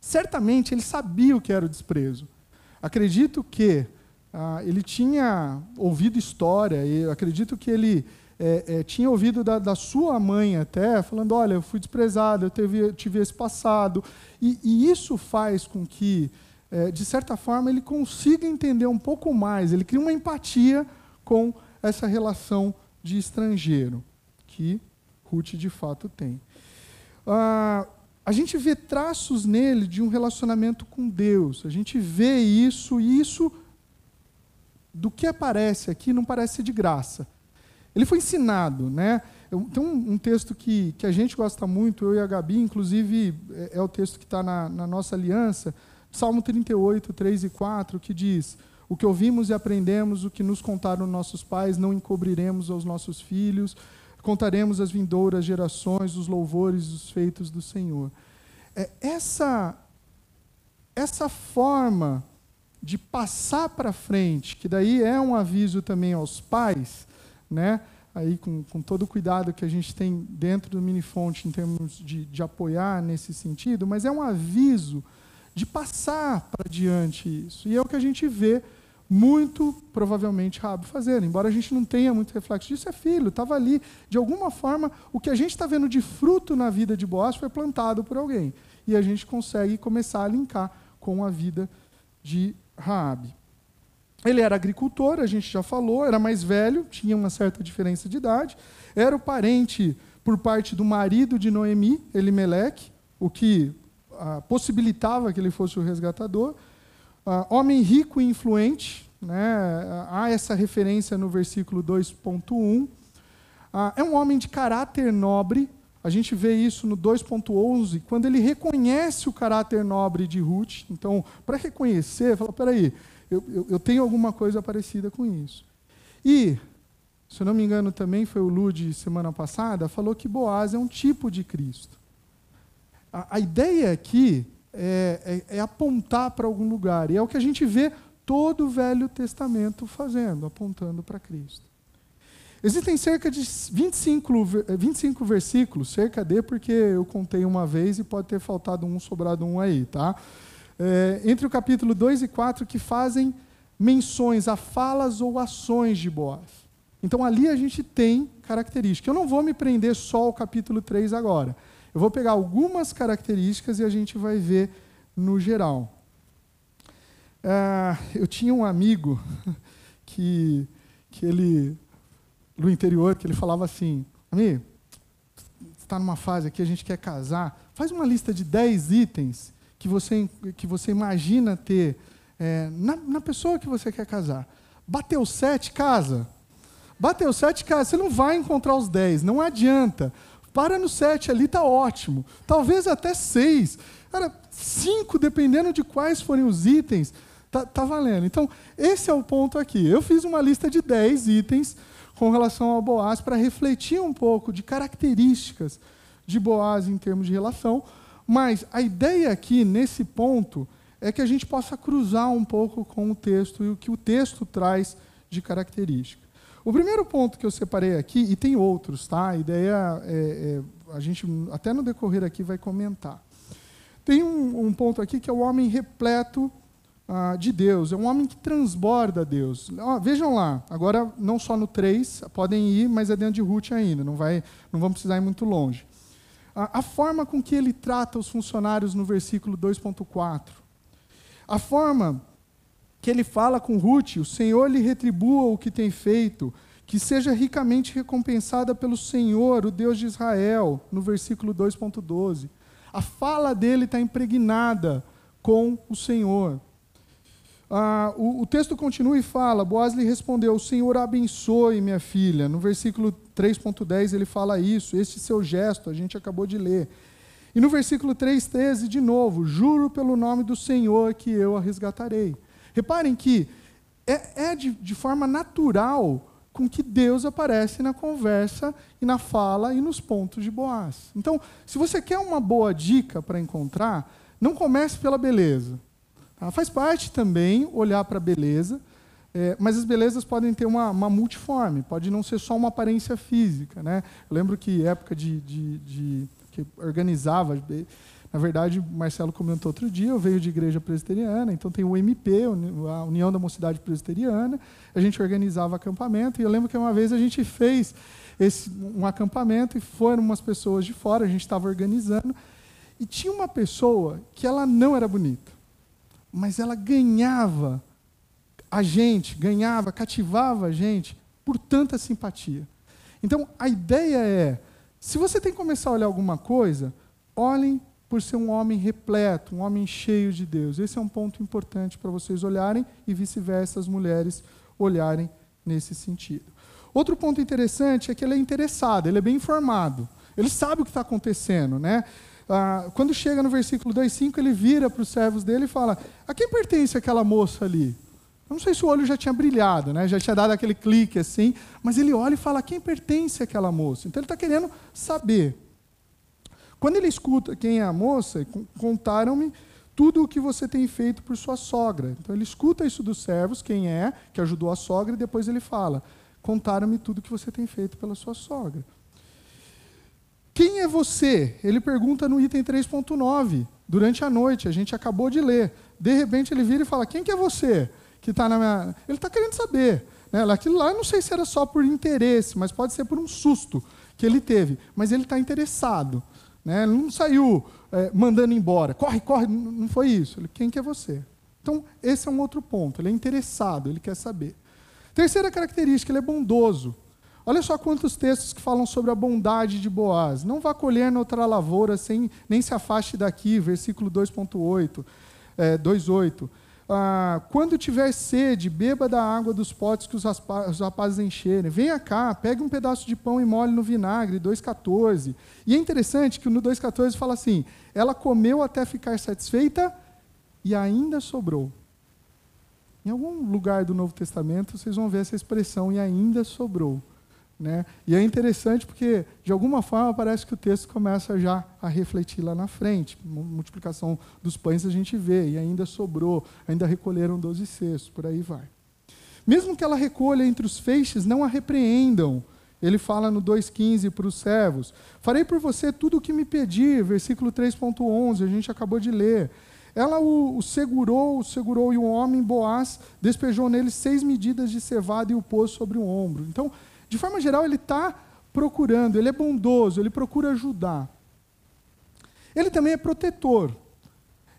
Certamente ele sabia o que era o desprezo. Acredito que ah, ele tinha ouvido história, e acredito que ele é, é, tinha ouvido da, da, sua mãe até, falando: olha, eu fui desprezado, eu teve, tive esse passado. E, e isso faz com que é, de certa forma, ele consiga entender um pouco mais, ele cria uma empatia com essa relação de estrangeiro, que Ruth de fato tem. Ah, a gente vê traços nele de um relacionamento com Deus, a gente vê isso, e isso, do que aparece aqui, não parece de graça. Ele foi ensinado, né? Tem um, um, texto que, que a gente gosta muito, eu e a Gabi, inclusive é, é o texto que está na, na nossa aliança, Salmo 38, 3 e 4, que diz: O que ouvimos e aprendemos, o que nos contaram nossos pais, não encobriremos aos nossos filhos, contaremos às vindouras gerações os louvores os feitos do Senhor. É, essa, essa forma de passar para frente, que daí é um aviso também aos pais, né? aí com, com todo o cuidado que a gente tem dentro do Minifonte em termos de, de apoiar nesse sentido, mas é um aviso de passar para diante isso. E é o que a gente vê muito provavelmente Rabi fazendo. Embora a gente não tenha muito reflexo disso, é filho, estava ali. De alguma forma, o que a gente está vendo de fruto na vida de Boaz foi plantado por alguém. E a gente consegue começar a linkar com a vida de Raabe. Ele era agricultor, a gente já falou, era mais velho, tinha uma certa diferença de idade, era o parente por parte do marido de Noemi, Elimeleque, o que ah, possibilitava que ele fosse o resgatador. Ah, homem rico e influente, né? há essa referência no versículo 2.1. Ah, é um homem de caráter nobre, a gente vê isso no 2.11, quando ele reconhece o caráter nobre de Ruth. Então, para reconhecer, fala, peraí, eu, eu, eu, tenho alguma coisa parecida com isso. E, se eu não me engano também, foi o Lude semana passada, falou que Boaz é um tipo de Cristo. A, a ideia aqui é, é, é apontar para algum lugar. E é o que a gente vê todo o Velho Testamento fazendo, apontando para Cristo. Existem cerca de 25, 25 versículos, cerca de, porque eu contei uma vez e pode ter faltado um, sobrado um aí, tá? É, entre o capítulo 2 e 4, que fazem menções a falas ou ações de Boaz. Então ali a gente tem características. Eu não vou me prender só ao capítulo 3 agora. Eu vou pegar algumas características e a gente vai ver no geral. É, eu tinha um amigo que, que ele no interior que ele falava assim: Ami, está numa fase aqui, a gente quer casar, faz uma lista de 10 itens que você, que você imagina ter é, na, na pessoa que você quer casar. Bateu sete, casa. Bateu sete, casa. Você não vai encontrar os 10, não adianta. Para no sete ali, está ótimo. Talvez até seis. Cara, cinco, dependendo de quais forem os itens, tá, tá valendo. Então, esse é o ponto aqui. Eu fiz uma lista de 10 itens com relação ao Boaz para refletir um pouco de características de Boaz em termos de relação, mas a ideia aqui, nesse ponto, é que a gente possa cruzar um pouco com o texto e o que o texto traz de característica. O primeiro ponto que eu separei aqui, e tem outros, tá? A ideia é, é a gente até no decorrer aqui vai comentar. Tem um, um ponto aqui que é o homem repleto ah, de Deus, é um homem que transborda Deus. vejam lá, agora não só no 3, podem ir, mas é dentro de Ruth ainda, não, vai, não vamos precisar ir muito longe. A, a forma com que ele trata os funcionários no versículo 2.4. A forma que ele fala com Ruth, o Senhor lhe retribua o que tem feito, que seja ricamente recompensada pelo Senhor, o Deus de Israel, no versículo 2.12. A fala dele está impregnada com o Senhor. Ah, o, o, texto continua e fala: Boaz lhe respondeu: O Senhor abençoe, minha filha. No versículo 3,10 ele fala isso, este seu gesto, a gente acabou de ler. E no versículo 3,13, de novo: Juro pelo nome do Senhor que eu a resgatarei. Reparem que é, é de, de forma natural com que Deus aparece na conversa e na fala e nos pontos de Boaz. Então, se você quer uma boa dica para encontrar, não comece pela beleza. Ah, faz parte também olhar para a beleza, é, mas as belezas podem ter uma, uma, multiforme, pode não ser só uma aparência física. Né? Eu lembro que época de, de, de que organizava, na verdade, o Marcelo comentou outro dia, eu veio de igreja presbiteriana, então tem o MP, a União da Mocidade Presbiteriana, a gente organizava acampamento, e eu lembro que uma vez a gente fez esse, um acampamento e foram umas pessoas de fora, a gente estava organizando, e tinha uma pessoa que ela não era bonita mas ela ganhava a gente, ganhava, cativava a gente por tanta simpatia. Então, a ideia é, se você tem que começar a olhar alguma coisa, olhem por ser um homem repleto, um homem cheio de Deus. Esse é um ponto importante para vocês olharem e vice-versa as mulheres olharem nesse sentido. Outro ponto interessante é que ele é interessado, ele é bem informado. Ele sabe o que está acontecendo, né? ah, quando chega no versículo 2,5, ele vira para os servos dele e fala: A quem pertence aquela moça ali? Eu não sei se o olho já tinha brilhado, né? já tinha dado aquele clique assim, mas ele olha e fala: quem pertence àquela moça? Então ele está querendo saber. Quando ele escuta quem é a moça, contaram-me tudo o que você tem feito por sua sogra. Então ele escuta isso dos servos, quem é, que ajudou a sogra, e depois ele fala: contaram-me tudo o que você tem feito pela sua sogra. Quem é você? Ele pergunta no item 3.9, durante a noite, a gente acabou de ler. De repente ele vira e fala: Quem que é você? Que está na minha. Ele está querendo saber. Né? Aquilo lá, eu não sei se era só por interesse, mas pode ser por um susto que ele teve. Mas ele está interessado. Né? Ele não saiu é, mandando embora. Corre, corre. Não foi isso. Ele, Quem que é você? Então, esse é um outro ponto. Ele é interessado, ele quer saber. Terceira característica, ele é bondoso. Olha só quantos textos que falam sobre a bondade de Boaz. Não vá colher noutra lavoura, sem, nem se afaste daqui, versículo 2.8, é, 2.8. Ah, quando tiver sede, beba da água dos potes que os, os rapazes encherem. Venha cá, pegue um pedaço de pão e molhe no vinagre, 2.14. E é interessante que no 2.14 fala assim, ela comeu até ficar satisfeita e ainda sobrou. Em algum lugar do Novo Testamento vocês vão ver essa expressão, e ainda sobrou. Né? E é interessante porque, de alguma forma, parece que o texto começa já a refletir lá na frente. Multiplicação dos pães a gente vê, e ainda sobrou, ainda recolheram doze cestos, por aí vai. Mesmo que ela recolha entre os feixes, não a repreendam. Ele fala no 2,15 para os servos: Farei por você tudo o que me pedir, versículo 3,11, a gente acabou de ler. Ela o, o, segurou, o segurou, e o homem, Boaz, despejou nele seis medidas de cevada e o pôs sobre o ombro. Então, de forma geral, ele está procurando, ele é bondoso, ele procura ajudar. Ele também é protetor.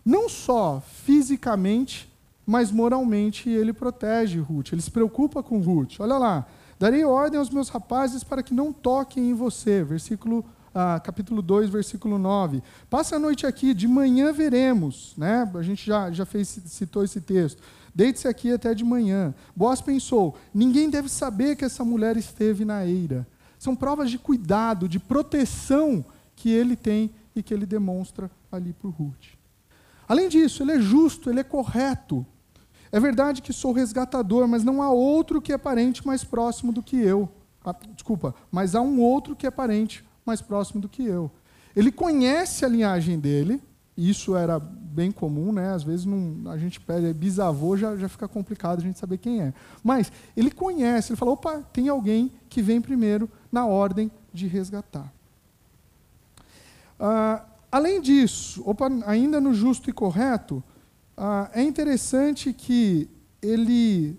Não só fisicamente, mas moralmente ele protege Ruth. Ele se preocupa com Ruth. Olha lá. Darei ordem aos meus rapazes para que não toquem em você. Versículo ah, capítulo 2, versículo 9. Passa a noite aqui, de manhã veremos. Né? A gente já, já fez, citou esse texto. Deite-se aqui até de manhã. Boaz pensou: ninguém deve saber que essa mulher esteve na eira. São provas de cuidado, de proteção que ele tem e que ele demonstra ali por Ruth. Além disso, ele é justo, ele é correto. É verdade que sou resgatador, mas não há outro que é parente mais próximo do que eu. Ah, desculpa, mas há um outro que é parente mais próximo do que eu. Ele conhece a linhagem dele, isso era bem comum, né? Às vezes não, a gente pede bisavô, já, já fica complicado a gente saber quem é. Mas ele conhece, ele fala: opa, tem alguém que vem primeiro na ordem de resgatar. Ah, além disso, opa, ainda no justo e correto, ah, é interessante que ele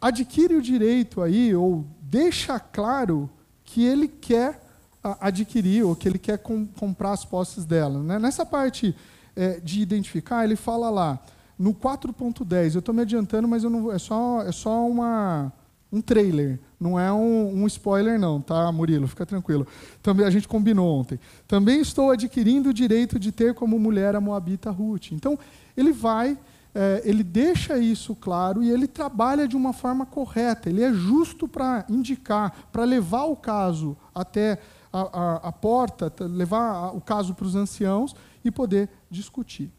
adquire o direito aí, ou deixa claro que ele quer adquirir ou que ele quer com, comprar as posses dela. Né? Nessa parte é, de identificar, ele fala lá, no 4.10, eu estou me adiantando, mas eu não, é só, é só uma, um trailer, não é um, um, spoiler não, tá, Murilo? Fica tranquilo. Também a gente combinou ontem. Também estou adquirindo o direito de ter como mulher a Moabita Ruth. Então, ele vai, é, ele deixa isso claro e ele trabalha de uma forma correta. Ele é justo para indicar, para levar o caso até a, a, a porta, levar o caso para os anciãos e poder discutir.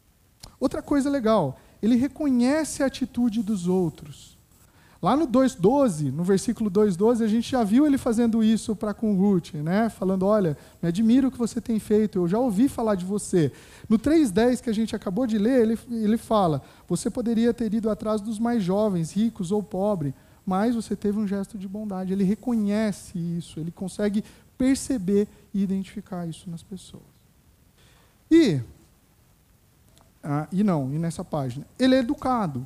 Outra coisa legal, ele reconhece a atitude dos outros. Lá no 2:12, no versículo 2:12, a gente já viu ele fazendo isso para com Ruth, né? Falando, olha, me admiro o que você tem feito, eu já ouvi falar de você. No 3:10 que a gente acabou de ler, ele, ele fala: você poderia ter ido atrás dos mais jovens, ricos ou pobres, mas você teve um gesto de bondade. Ele reconhece isso, ele consegue perceber e identificar isso nas pessoas. E, ah, e não, e nessa página, ele é educado.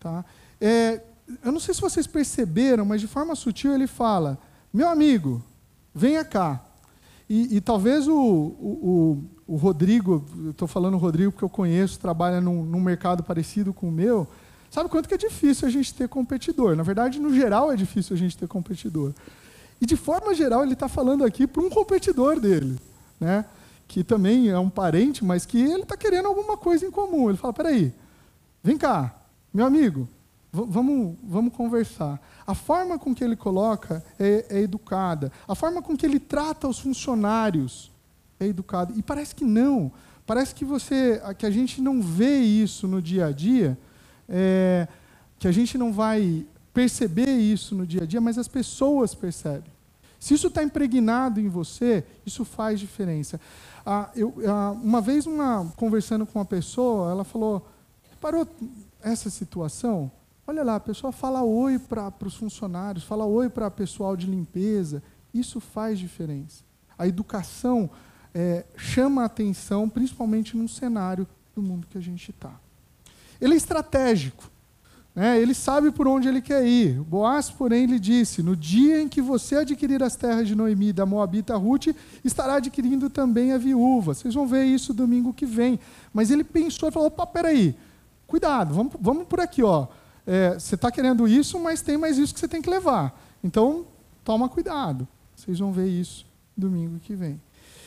Tá? É, eu não sei se vocês perceberam, mas de forma sutil ele fala: meu amigo, venha cá. E, e talvez o, o, o, Rodrigo, estou falando o Rodrigo porque eu conheço, trabalha num, num mercado parecido com o meu. Sabe quanto que é difícil a gente ter competidor? Na verdade, no geral, é difícil a gente ter competidor. E de forma geral, ele está falando aqui para um competidor dele, né? que também é um parente, mas que ele está querendo alguma coisa em comum. Ele fala: peraí, vem cá, meu amigo, vamos, vamos conversar. A forma com que ele coloca é, é educada, a forma com que ele trata os funcionários é educada. E parece que não, parece que você, que a gente não vê isso no dia a dia, é, que a gente não vai perceber isso no dia a dia, mas as pessoas percebem. Se isso está impregnado em você, isso faz diferença. Ah, eu, ah, uma vez, uma, conversando com uma pessoa, ela falou: parou essa situação? Olha lá, a pessoa fala oi para os funcionários, fala oi para o pessoal de limpeza. Isso faz diferença. A educação é, chama a atenção, principalmente num cenário do mundo que a gente está. Ele é estratégico. Né? Ele sabe por onde ele quer ir. Boaz, porém, lhe disse: No dia em que você adquirir as terras de Noemi da Moabita Ruth, estará adquirindo também a viúva. Vocês vão ver isso domingo que vem. Mas ele pensou e falou: opa, peraí, cuidado, vamos, vamos por aqui. Ó. É, você está querendo isso, mas tem mais isso que você tem que levar. Então, toma cuidado. Vocês vão ver isso domingo que vem.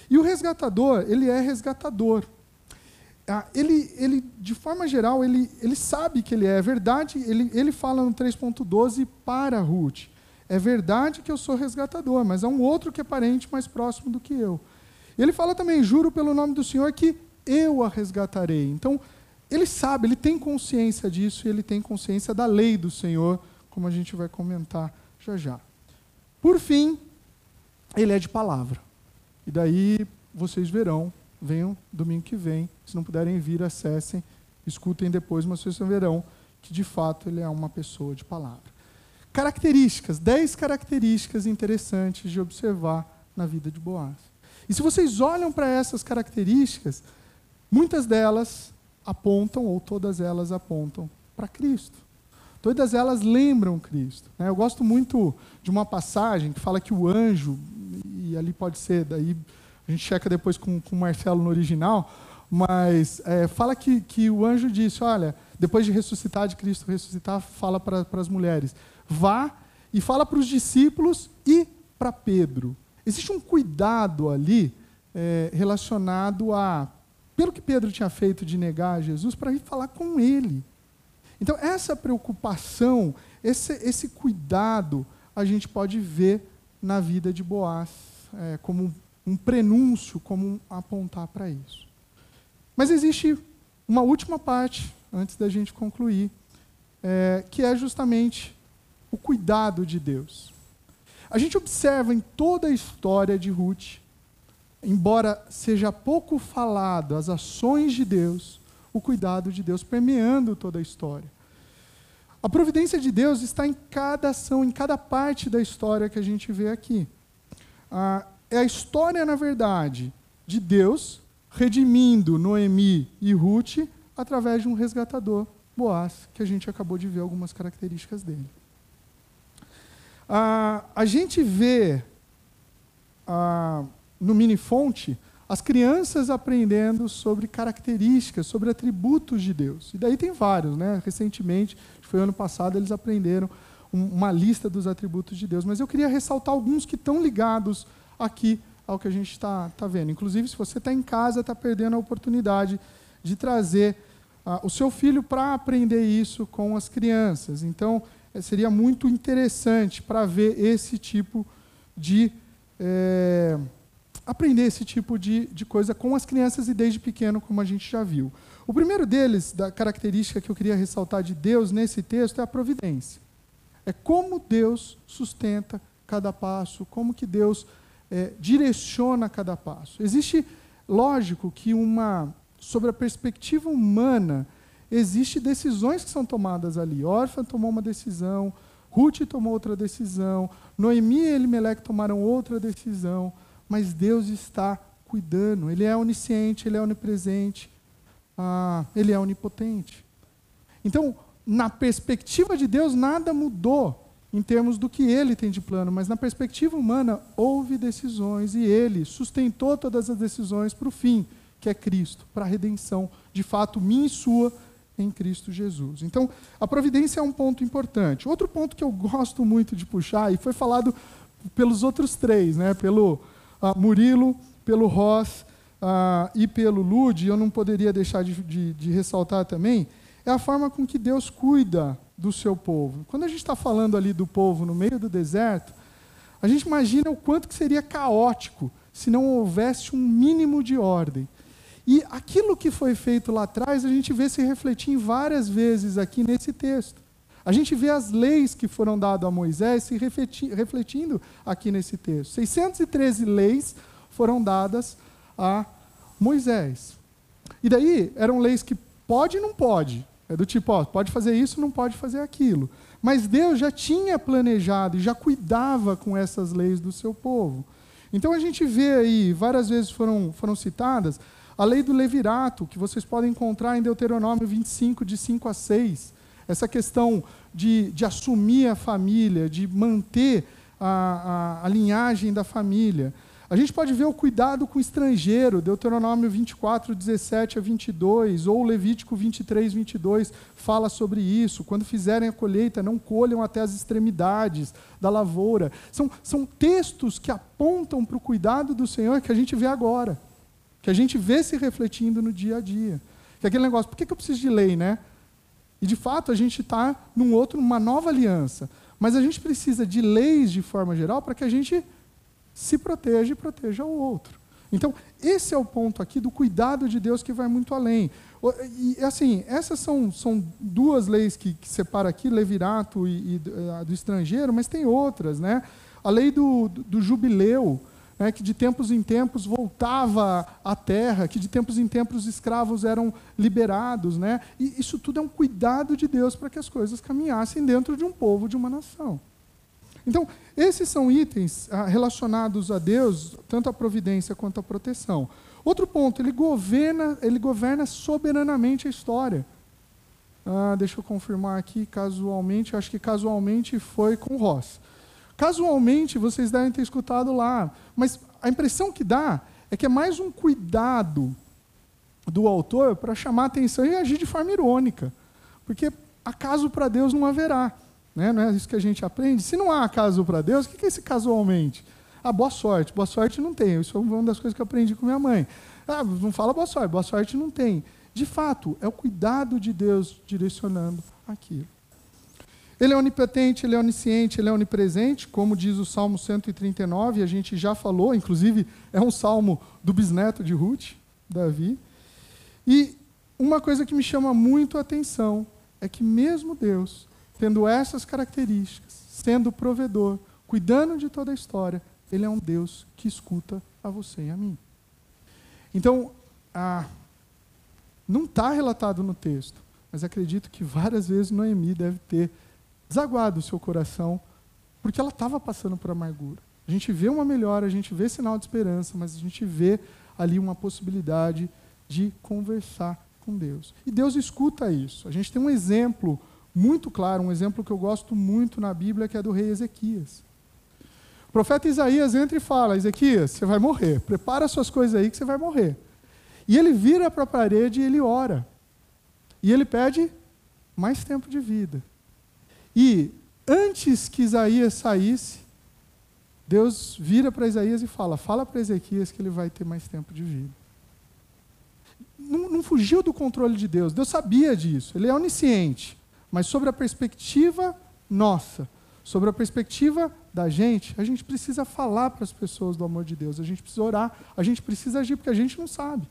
E o resgatador, ele é resgatador. Ah, ele, ele, de forma geral, ele, ele sabe que ele é. Verdade, ele, ele fala no 3.12 para Ruth. É verdade que eu sou resgatador, mas há um outro que é parente mais próximo do que eu. Ele fala também, juro pelo nome do Senhor que eu a resgatarei. Então, ele sabe, ele tem consciência disso e ele tem consciência da lei do Senhor, como a gente vai comentar já já. Por fim, ele é de palavra. E daí vocês verão venham domingo que vem. Se não puderem vir, acessem, escutem depois, mas vocês verão que de fato ele é uma pessoa de palavra. Características, dez características interessantes de observar na vida de Boaz. E se vocês olham para essas características, muitas delas apontam, ou todas elas apontam, para Cristo. Todas elas lembram Cristo. Né? Eu gosto muito de uma passagem que fala que o anjo, e ali pode ser daí a gente checa depois com, com o Marcelo no original, mas é, fala que, que o anjo disse: olha, depois de ressuscitar, de Cristo ressuscitar, fala para as mulheres: vá e fala para os discípulos e para Pedro. Existe um cuidado ali é, relacionado a, pelo que Pedro tinha feito de negar Jesus, para ir falar com ele. Então, essa preocupação, esse, esse cuidado, a gente pode ver na vida de Boaz, é, como um prenúncio como apontar para isso. Mas existe uma última parte, antes da gente concluir, é, que é justamente o cuidado de Deus. A gente observa em toda a história de Ruth, embora seja pouco falado as ações de Deus, o cuidado de Deus permeando toda a história. A providência de Deus está em cada ação, em cada parte da história que a gente vê aqui. Ah, é a história, na verdade, de Deus redimindo Noemi e Ruth através de um resgatador, Boaz, que a gente acabou de ver algumas características dele. Ah, a gente vê ah, no mini fonte as crianças aprendendo sobre características, sobre atributos de Deus. E daí tem vários, né? Recentemente, foi ano passado, eles aprenderam um, uma lista dos atributos de Deus. Mas eu queria ressaltar alguns que estão ligados aqui ao que a gente está tá vendo. Inclusive, se você está em casa, está perdendo a oportunidade de trazer uh, o seu filho para aprender isso com as crianças. Então, é, seria muito interessante para ver esse tipo de. É, aprender esse tipo de, de coisa com as crianças e desde pequeno, como a gente já viu. O primeiro deles, da característica que eu queria ressaltar de Deus nesse texto, é a providência. É como Deus sustenta cada passo, como que Deus é, direciona cada passo. Existe, lógico, que uma sobre a perspectiva humana existe decisões que são tomadas ali. Órfã tomou uma decisão, Ruth tomou outra decisão, Noemi e Elimelec tomaram outra decisão, mas Deus está cuidando. Ele é onisciente, ele é onipresente, ah, ele é onipotente. Então, na perspectiva de Deus, nada mudou em termos do que ele tem de plano, mas na perspectiva humana, houve decisões e ele sustentou todas as decisões para o fim, que é Cristo, para a redenção, de fato, minha e sua, em Cristo Jesus. Então, a providência é um ponto importante. Outro ponto que eu gosto muito de puxar, e foi falado pelos outros três, né? pelo uh, Murilo, pelo Ross uh, e pelo Lude, eu não poderia deixar de, de, de ressaltar também, é a forma com que Deus cuida do seu povo. Quando a gente está falando ali do povo no meio do deserto, a gente imagina o quanto que seria caótico se não houvesse um mínimo de ordem. E aquilo que foi feito lá atrás, a gente vê se refletir várias vezes aqui nesse texto. A gente vê as leis que foram dadas a Moisés se refletindo aqui nesse texto. 613 leis foram dadas a Moisés. E daí eram leis que pode e não pode. É do tipo, ó, pode fazer isso, não pode fazer aquilo. Mas Deus já tinha planejado e já cuidava com essas leis do seu povo. Então a gente vê aí, várias vezes foram, foram citadas, a lei do levirato, que vocês podem encontrar em Deuteronômio 25, de 5 a 6. Essa questão de, de assumir a família, de manter a, a, a linhagem da família. A gente pode ver o cuidado com o estrangeiro, Deuteronômio 24, 17 a 22, ou Levítico 23, 22, fala sobre isso. Quando fizerem a colheita, não colham até as extremidades da lavoura. São, são textos que apontam para o cuidado do Senhor que a gente vê agora que a gente vê se refletindo no dia a dia. Que é aquele negócio, por que, que eu preciso de lei, né? E de fato a gente está num outro, numa nova aliança. Mas a gente precisa de leis de forma geral para que a gente se proteja e proteja o outro. Então, esse é o ponto aqui do cuidado de Deus que vai muito além. E assim, essas são, são duas leis que, que separam aqui, levirato e, e do estrangeiro, mas tem outras, né? A lei do, do, do jubileu, né, que de tempos em tempos voltava à terra, que de tempos em tempos os escravos eram liberados. Né? E isso tudo é um cuidado de Deus para que as coisas caminhassem dentro de um povo, de uma nação. Então, esses são itens ah, relacionados a Deus, tanto a providência quanto a proteção. Outro ponto, ele governa, ele governa soberanamente a história. Ah, deixa eu confirmar aqui, casualmente, acho que casualmente foi com Ross. Casualmente, vocês devem ter escutado lá, mas a impressão que dá é que é mais um cuidado do autor para chamar a atenção e agir de forma irônica. Porque acaso para Deus não haverá. Né? Não é isso que a gente aprende? Se não há acaso para Deus, o que é esse casualmente? Ah, boa sorte. Boa sorte não tem. Isso é uma das coisas que eu aprendi com minha mãe. Ah, não fala boa sorte. Boa sorte não tem. De fato, é o cuidado de Deus direcionando aquilo. Ele é onipotente, ele é onisciente, ele é onipresente, como diz o Salmo 139, a gente já falou, inclusive é um salmo do bisneto de Ruth, Davi. E uma coisa que me chama muito a atenção é que mesmo Deus, tendo essas características, sendo provedor, cuidando de toda a história, ele é um Deus que escuta a você e a mim. Então, ah, não está relatado no texto, mas acredito que várias vezes Noemi deve ter desaguado o seu coração, porque ela estava passando por amargura. A gente vê uma melhora, a gente vê sinal de esperança, mas a gente vê ali uma possibilidade de conversar com Deus. E Deus escuta isso. A gente tem um exemplo muito claro, um exemplo que eu gosto muito na Bíblia, que é do rei Ezequias. O profeta Isaías entra e fala: Ezequias, você vai morrer, prepara suas coisas aí que você vai morrer. E ele vira para a parede e ele ora. E ele pede mais tempo de vida. E antes que Isaías saísse, Deus vira para Isaías e fala: Fala para Ezequias que ele vai ter mais tempo de vida. Não, não, fugiu do controle de Deus. Deus sabia disso. Ele é onisciente. Mas sobre a perspectiva nossa, sobre a perspectiva da gente, a gente precisa falar para as pessoas do amor de Deus. A gente precisa orar. A gente precisa agir, porque a gente não sabe.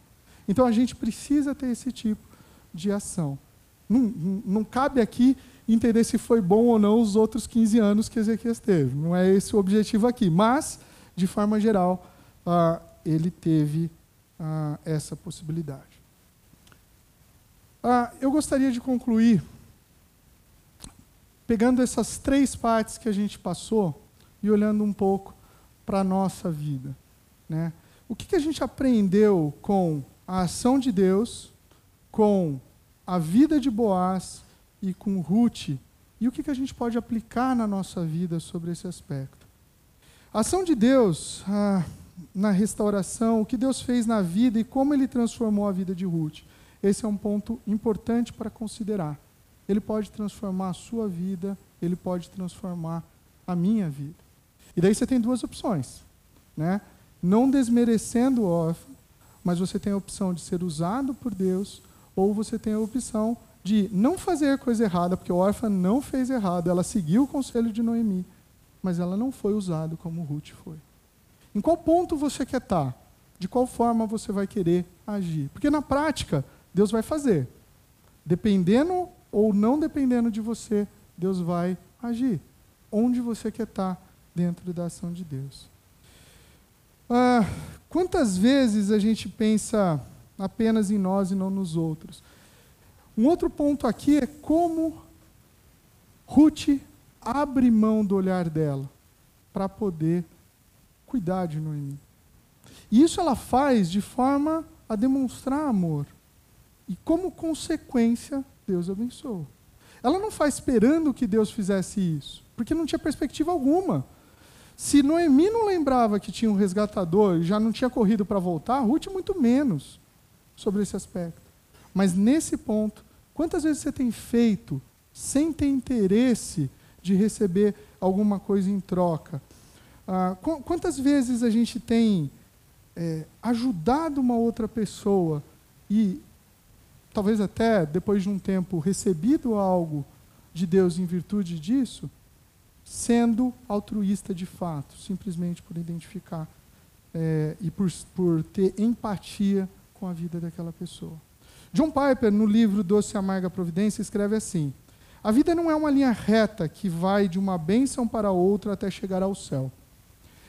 Então a gente precisa ter esse tipo de ação. Não, não, cabe aqui entender se foi bom ou não os outros 15 anos que Ezequias teve. Não é esse o objetivo aqui. Mas, de forma geral, uh, ele teve uh, essa possibilidade. Uh, eu gostaria de concluir pegando essas três partes que a gente passou e olhando um pouco para a nossa vida. Né? O que, que a gente aprendeu com a ação de Deus, com a vida de Boaz e com Ruth, e o que, que a gente pode aplicar na nossa vida sobre esse aspecto. A ação de Deus ah, na restauração, o que Deus fez na vida e como Ele transformou a vida de Ruth. Esse é um ponto importante para considerar. Ele pode transformar a sua vida, ele pode transformar a minha vida. E daí você tem duas opções. Né? Não desmerecendo o órfão, mas você tem a opção de ser usado por Deus, ou você tem a opção de não fazer coisa errada, porque o órfã não fez errado, ela seguiu o conselho de Noemi, mas ela não foi usada como Ruth foi. Em qual ponto você quer estar? de qual forma você vai querer agir. Porque na prática, Deus vai fazer. Dependendo ou não dependendo de você, Deus vai agir. Onde você quer estar dentro da ação de Deus. Ah, quantas vezes a gente pensa apenas em nós e não nos outros? Um outro ponto aqui é como Ruth abre mão do olhar dela para poder cuidar de Noemi. E isso ela faz de forma a demonstrar amor. E como consequência, Deus abençoa. Ela não faz esperando que Deus fizesse isso, porque não tinha perspectiva alguma. Se Noemi não lembrava que tinha um resgatador e já não tinha corrido para voltar, Ruth muito menos sobre esse aspecto. Mas nesse ponto, quantas vezes você tem feito sem ter interesse de receber alguma coisa em troca? Ah, qu quantas vezes a gente tem é, ajudado uma outra pessoa e talvez até depois de um tempo recebido algo de Deus em virtude disso, sendo altruísta de fato, simplesmente por identificar é, e por, por ter empatia com a vida daquela pessoa. John Piper, no livro Doce e Amarga Providência, escreve assim: A vida não é uma linha reta que vai de uma bênção para outra até chegar ao céu.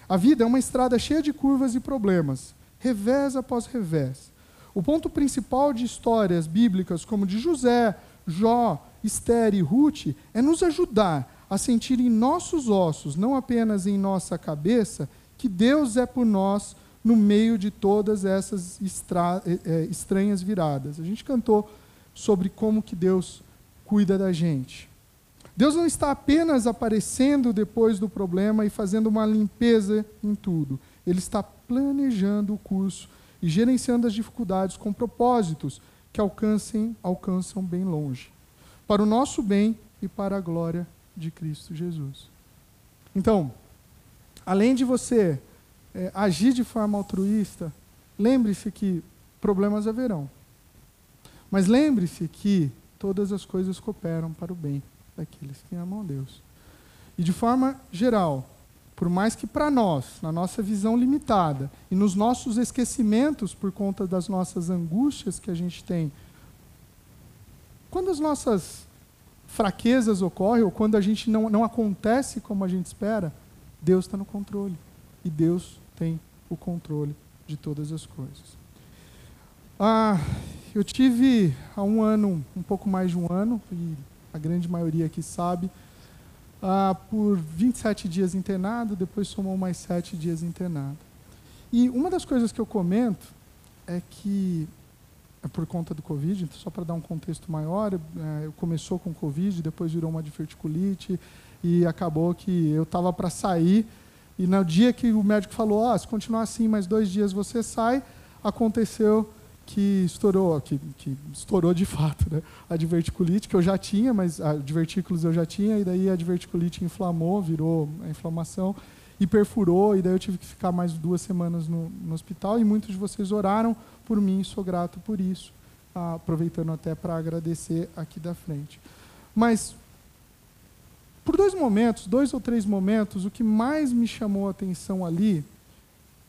A vida é uma estrada cheia de curvas e problemas, revés após revés. O ponto principal de histórias bíblicas como de José, Jó, Esther e Ruth é nos ajudar a sentir em nossos ossos, não apenas em nossa cabeça, que Deus é por nós no meio de todas essas eh, eh, estranhas viradas. A gente cantou sobre como que Deus cuida da gente. Deus não está apenas aparecendo depois do problema e fazendo uma limpeza em tudo. Ele está planejando o curso e gerenciando as dificuldades com propósitos que alcancem, alcançam bem longe, para o nosso bem e para a glória de Cristo Jesus. Então, além de você é, agir de forma altruísta, lembre-se que problemas haverão. Mas lembre-se que todas as coisas cooperam para o bem daqueles que amam a Deus. E de forma geral, por mais que para nós, na nossa visão limitada e nos nossos esquecimentos por conta das nossas angústias que a gente tem, quando as nossas fraquezas ocorrem ou quando a gente não, não acontece como a gente espera, Deus está no controle. E Deus tem o controle de todas as coisas. Ah, eu tive há um ano, um pouco mais de um ano, e a grande maioria aqui sabe, ah, por 27 dias internado, depois somou mais 7 dias internado. E uma das coisas que eu comento é que, é por conta do Covid, então só para dar um contexto maior, é, começou com Covid, depois virou uma diverticulite, e acabou que eu estava para sair, e no dia que o médico falou, ah, se continuar assim mais dois dias você sai, aconteceu que estourou, que, que, estourou de fato, né? A diverticulite, que eu já tinha, mas a divertículos eu já tinha, e daí a diverticulite inflamou, virou a inflamação, e perfurou, e daí eu tive que ficar mais duas semanas no, no hospital, e muitos de vocês oraram por mim, sou grato por isso, ah, aproveitando até para agradecer aqui da frente. Mas, por dois momentos, dois ou três momentos, o que mais me chamou a atenção ali,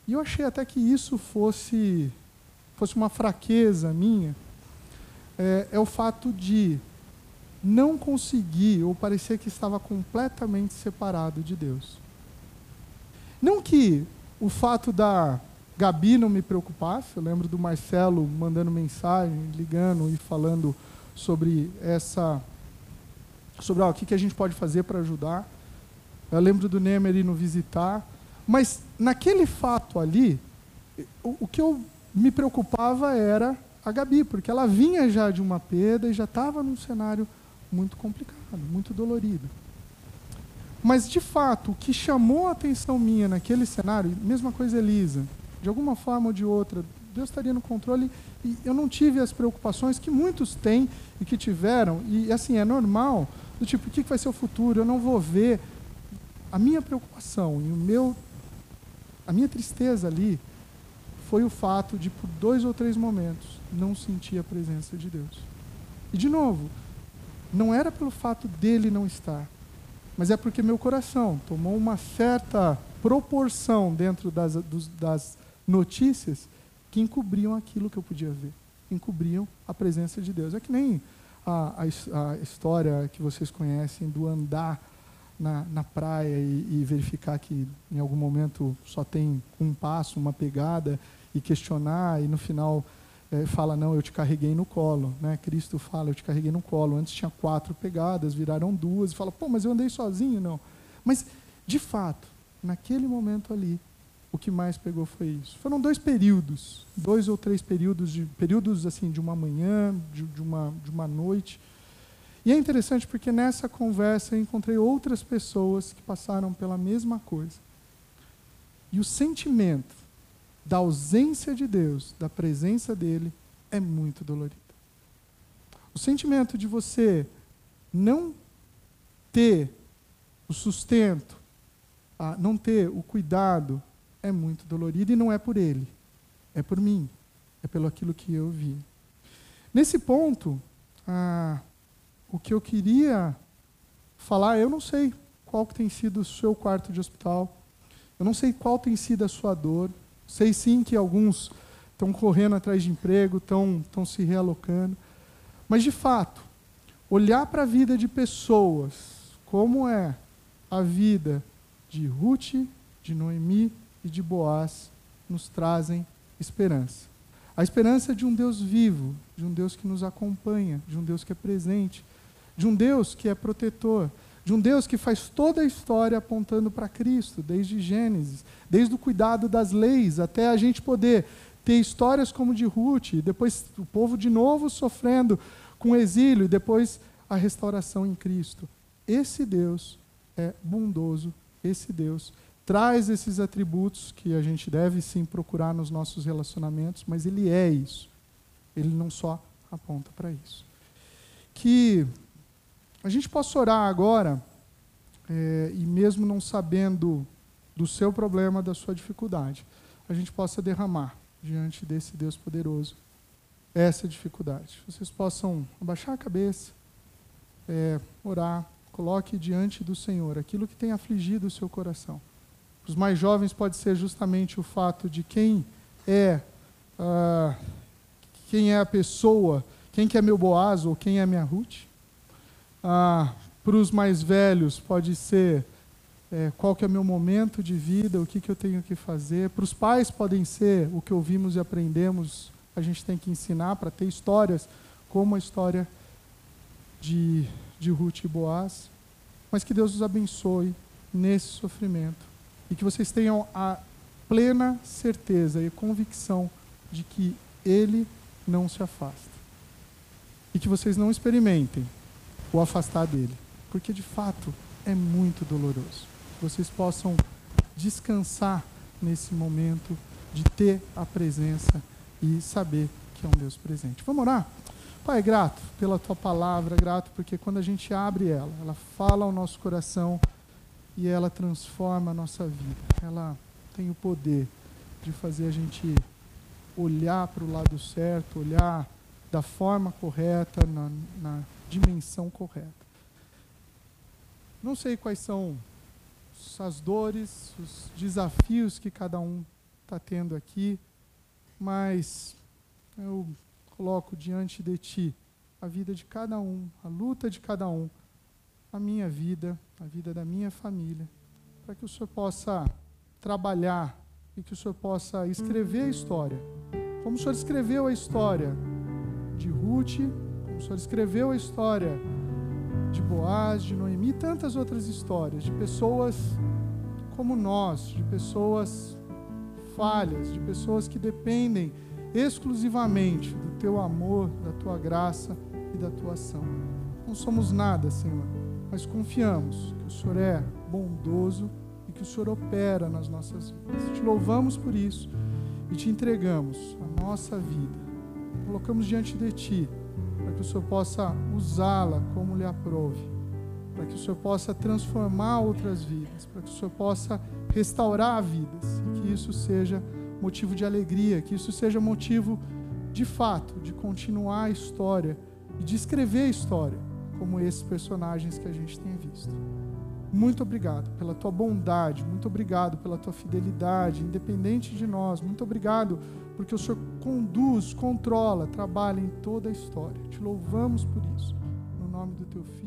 e eu achei até que isso fosse fosse uma fraqueza minha, é, é o fato de não conseguir ou parecer que estava completamente separado de Deus. Não que o fato da Gabi não me preocupasse, eu lembro do Marcelo mandando mensagem, ligando e falando sobre essa sobre ah, o que, que a gente pode fazer para ajudar. Eu lembro do Nemer ir no visitar, mas naquele fato ali, o, o que eu me preocupava era a Gabi, porque ela vinha já de uma perda e já estava num cenário muito complicado, muito dolorido. Mas, de fato, o que chamou a atenção minha naquele cenário, mesma coisa Elisa, de alguma forma ou de outra, Deus estaria no controle e eu não tive as preocupações que muitos têm e que tiveram, e assim, é normal, do tipo, o que vai ser o futuro? Eu não vou ver. A minha preocupação e o meu, a minha tristeza ali foi o fato de, por dois ou três momentos, não sentir a presença de Deus. E, de novo, não era pelo fato dele não estar, mas é porque meu coração tomou uma certa proporção dentro das, dos, das notícias que encobriam aquilo que eu podia ver, encobriam a presença de Deus. É que nem a, a, a história que vocês conhecem do andar na, na praia e, e, verificar que em algum momento só tem um passo, uma pegada, e questionar, e no final é, fala, não, eu te carreguei no colo. Né? Cristo fala, eu te carreguei no colo. Antes tinha quatro pegadas, viraram duas, e fala, pô, mas eu andei sozinho, não. Mas, de fato, naquele momento ali, o que mais pegou foi isso. Foram dois períodos, dois ou três períodos, de, períodos assim de uma manhã, de, de, uma, de uma noite. E é interessante porque nessa conversa eu encontrei outras pessoas que passaram pela mesma coisa. E o sentimento da ausência de Deus, da presença dele, é muito dolorido. O sentimento de você não ter o sustento, não ter o cuidado, é muito dolorido e não é por ele, é por mim, é pelo aquilo que eu vi. Nesse ponto, ah, o que eu queria falar, eu não sei qual que tem sido o seu quarto de hospital, eu não sei qual tem sido a sua dor, Sei sim que alguns estão correndo atrás de emprego, estão, estão se realocando. Mas, de fato, olhar para a vida de pessoas, como é a vida de Ruth, de Noemi e de Boaz, nos trazem esperança. A esperança de um Deus vivo, de um Deus que nos acompanha, de um Deus que é presente, de um Deus que é protetor, de um Deus que faz toda a história apontando para Cristo, desde Gênesis, desde o cuidado das leis, até a gente poder ter histórias como de Ruth, e depois o povo de novo sofrendo com exílio, e depois a restauração em Cristo. Esse Deus é bondoso, esse Deus traz esses atributos que a gente deve sim procurar nos nossos relacionamentos, mas ele é isso. Ele não só aponta para isso. Que a gente possa orar agora, é, e mesmo não sabendo do seu problema, da sua dificuldade, a gente possa derramar diante desse Deus poderoso essa dificuldade. Vocês possam abaixar a cabeça, é, orar, coloque diante do Senhor aquilo que tem afligido o seu coração. Para os mais jovens pode ser justamente o fato de quem é ah, quem é a pessoa, quem que é meu Boaz ou quem é minha Ruth. Ah, Para os mais velhos, pode ser é, qual que é meu momento de vida, o que, que eu tenho que fazer. Para os pais, podem ser o que ouvimos e aprendemos, a gente tem que ensinar para ter histórias como a história de, de Ruth e Boaz. Mas que Deus os abençoe nesse sofrimento e que vocês tenham a plena certeza e convicção de que Ele não se afasta. E que vocês não experimentem o afastar dele, porque de fato é muito doloroso. Vocês possam descansar nesse momento de ter a presença e saber que é um Deus presente. Vamos orar? Pai, grato pela tua palavra, grato porque quando a gente abre ela, ela fala ao nosso coração e ela transforma a nossa vida. Ela tem o poder de fazer a gente olhar para o lado certo, olhar da forma correta, na, na dimensão correta. Não sei quais são as dores, os desafios que cada um está tendo aqui, mas eu coloco diante de Ti a vida de cada um, a luta de cada um, a minha vida, a vida da minha família, para que o Senhor possa trabalhar e que o Senhor possa escrever a história. Como o Senhor escreveu a história de Ruth, o Senhor escreveu a história de Boaz, de Noemi e tantas outras histórias, de pessoas como nós, de pessoas falhas, de pessoas que dependem exclusivamente do teu amor, da tua graça e da tua ação. Não somos nada, Senhor, mas confiamos que o Senhor é bondoso e que o Senhor opera nas nossas vidas. Te louvamos por isso e te entregamos a nossa vida. Colocamos diante de Ti que o Senhor possa usá-la como lhe aprove, para que o Senhor possa transformar outras vidas, para que o Senhor possa restaurar vidas e que isso seja motivo de alegria, que isso seja motivo de fato de continuar a história e de escrever a história, como esses personagens que a gente tem visto. Muito obrigado pela tua bondade, muito obrigado pela tua fidelidade, independente de nós. Muito obrigado porque o Senhor conduz, controla, trabalha em toda a história. Te louvamos por isso. No nome do teu filho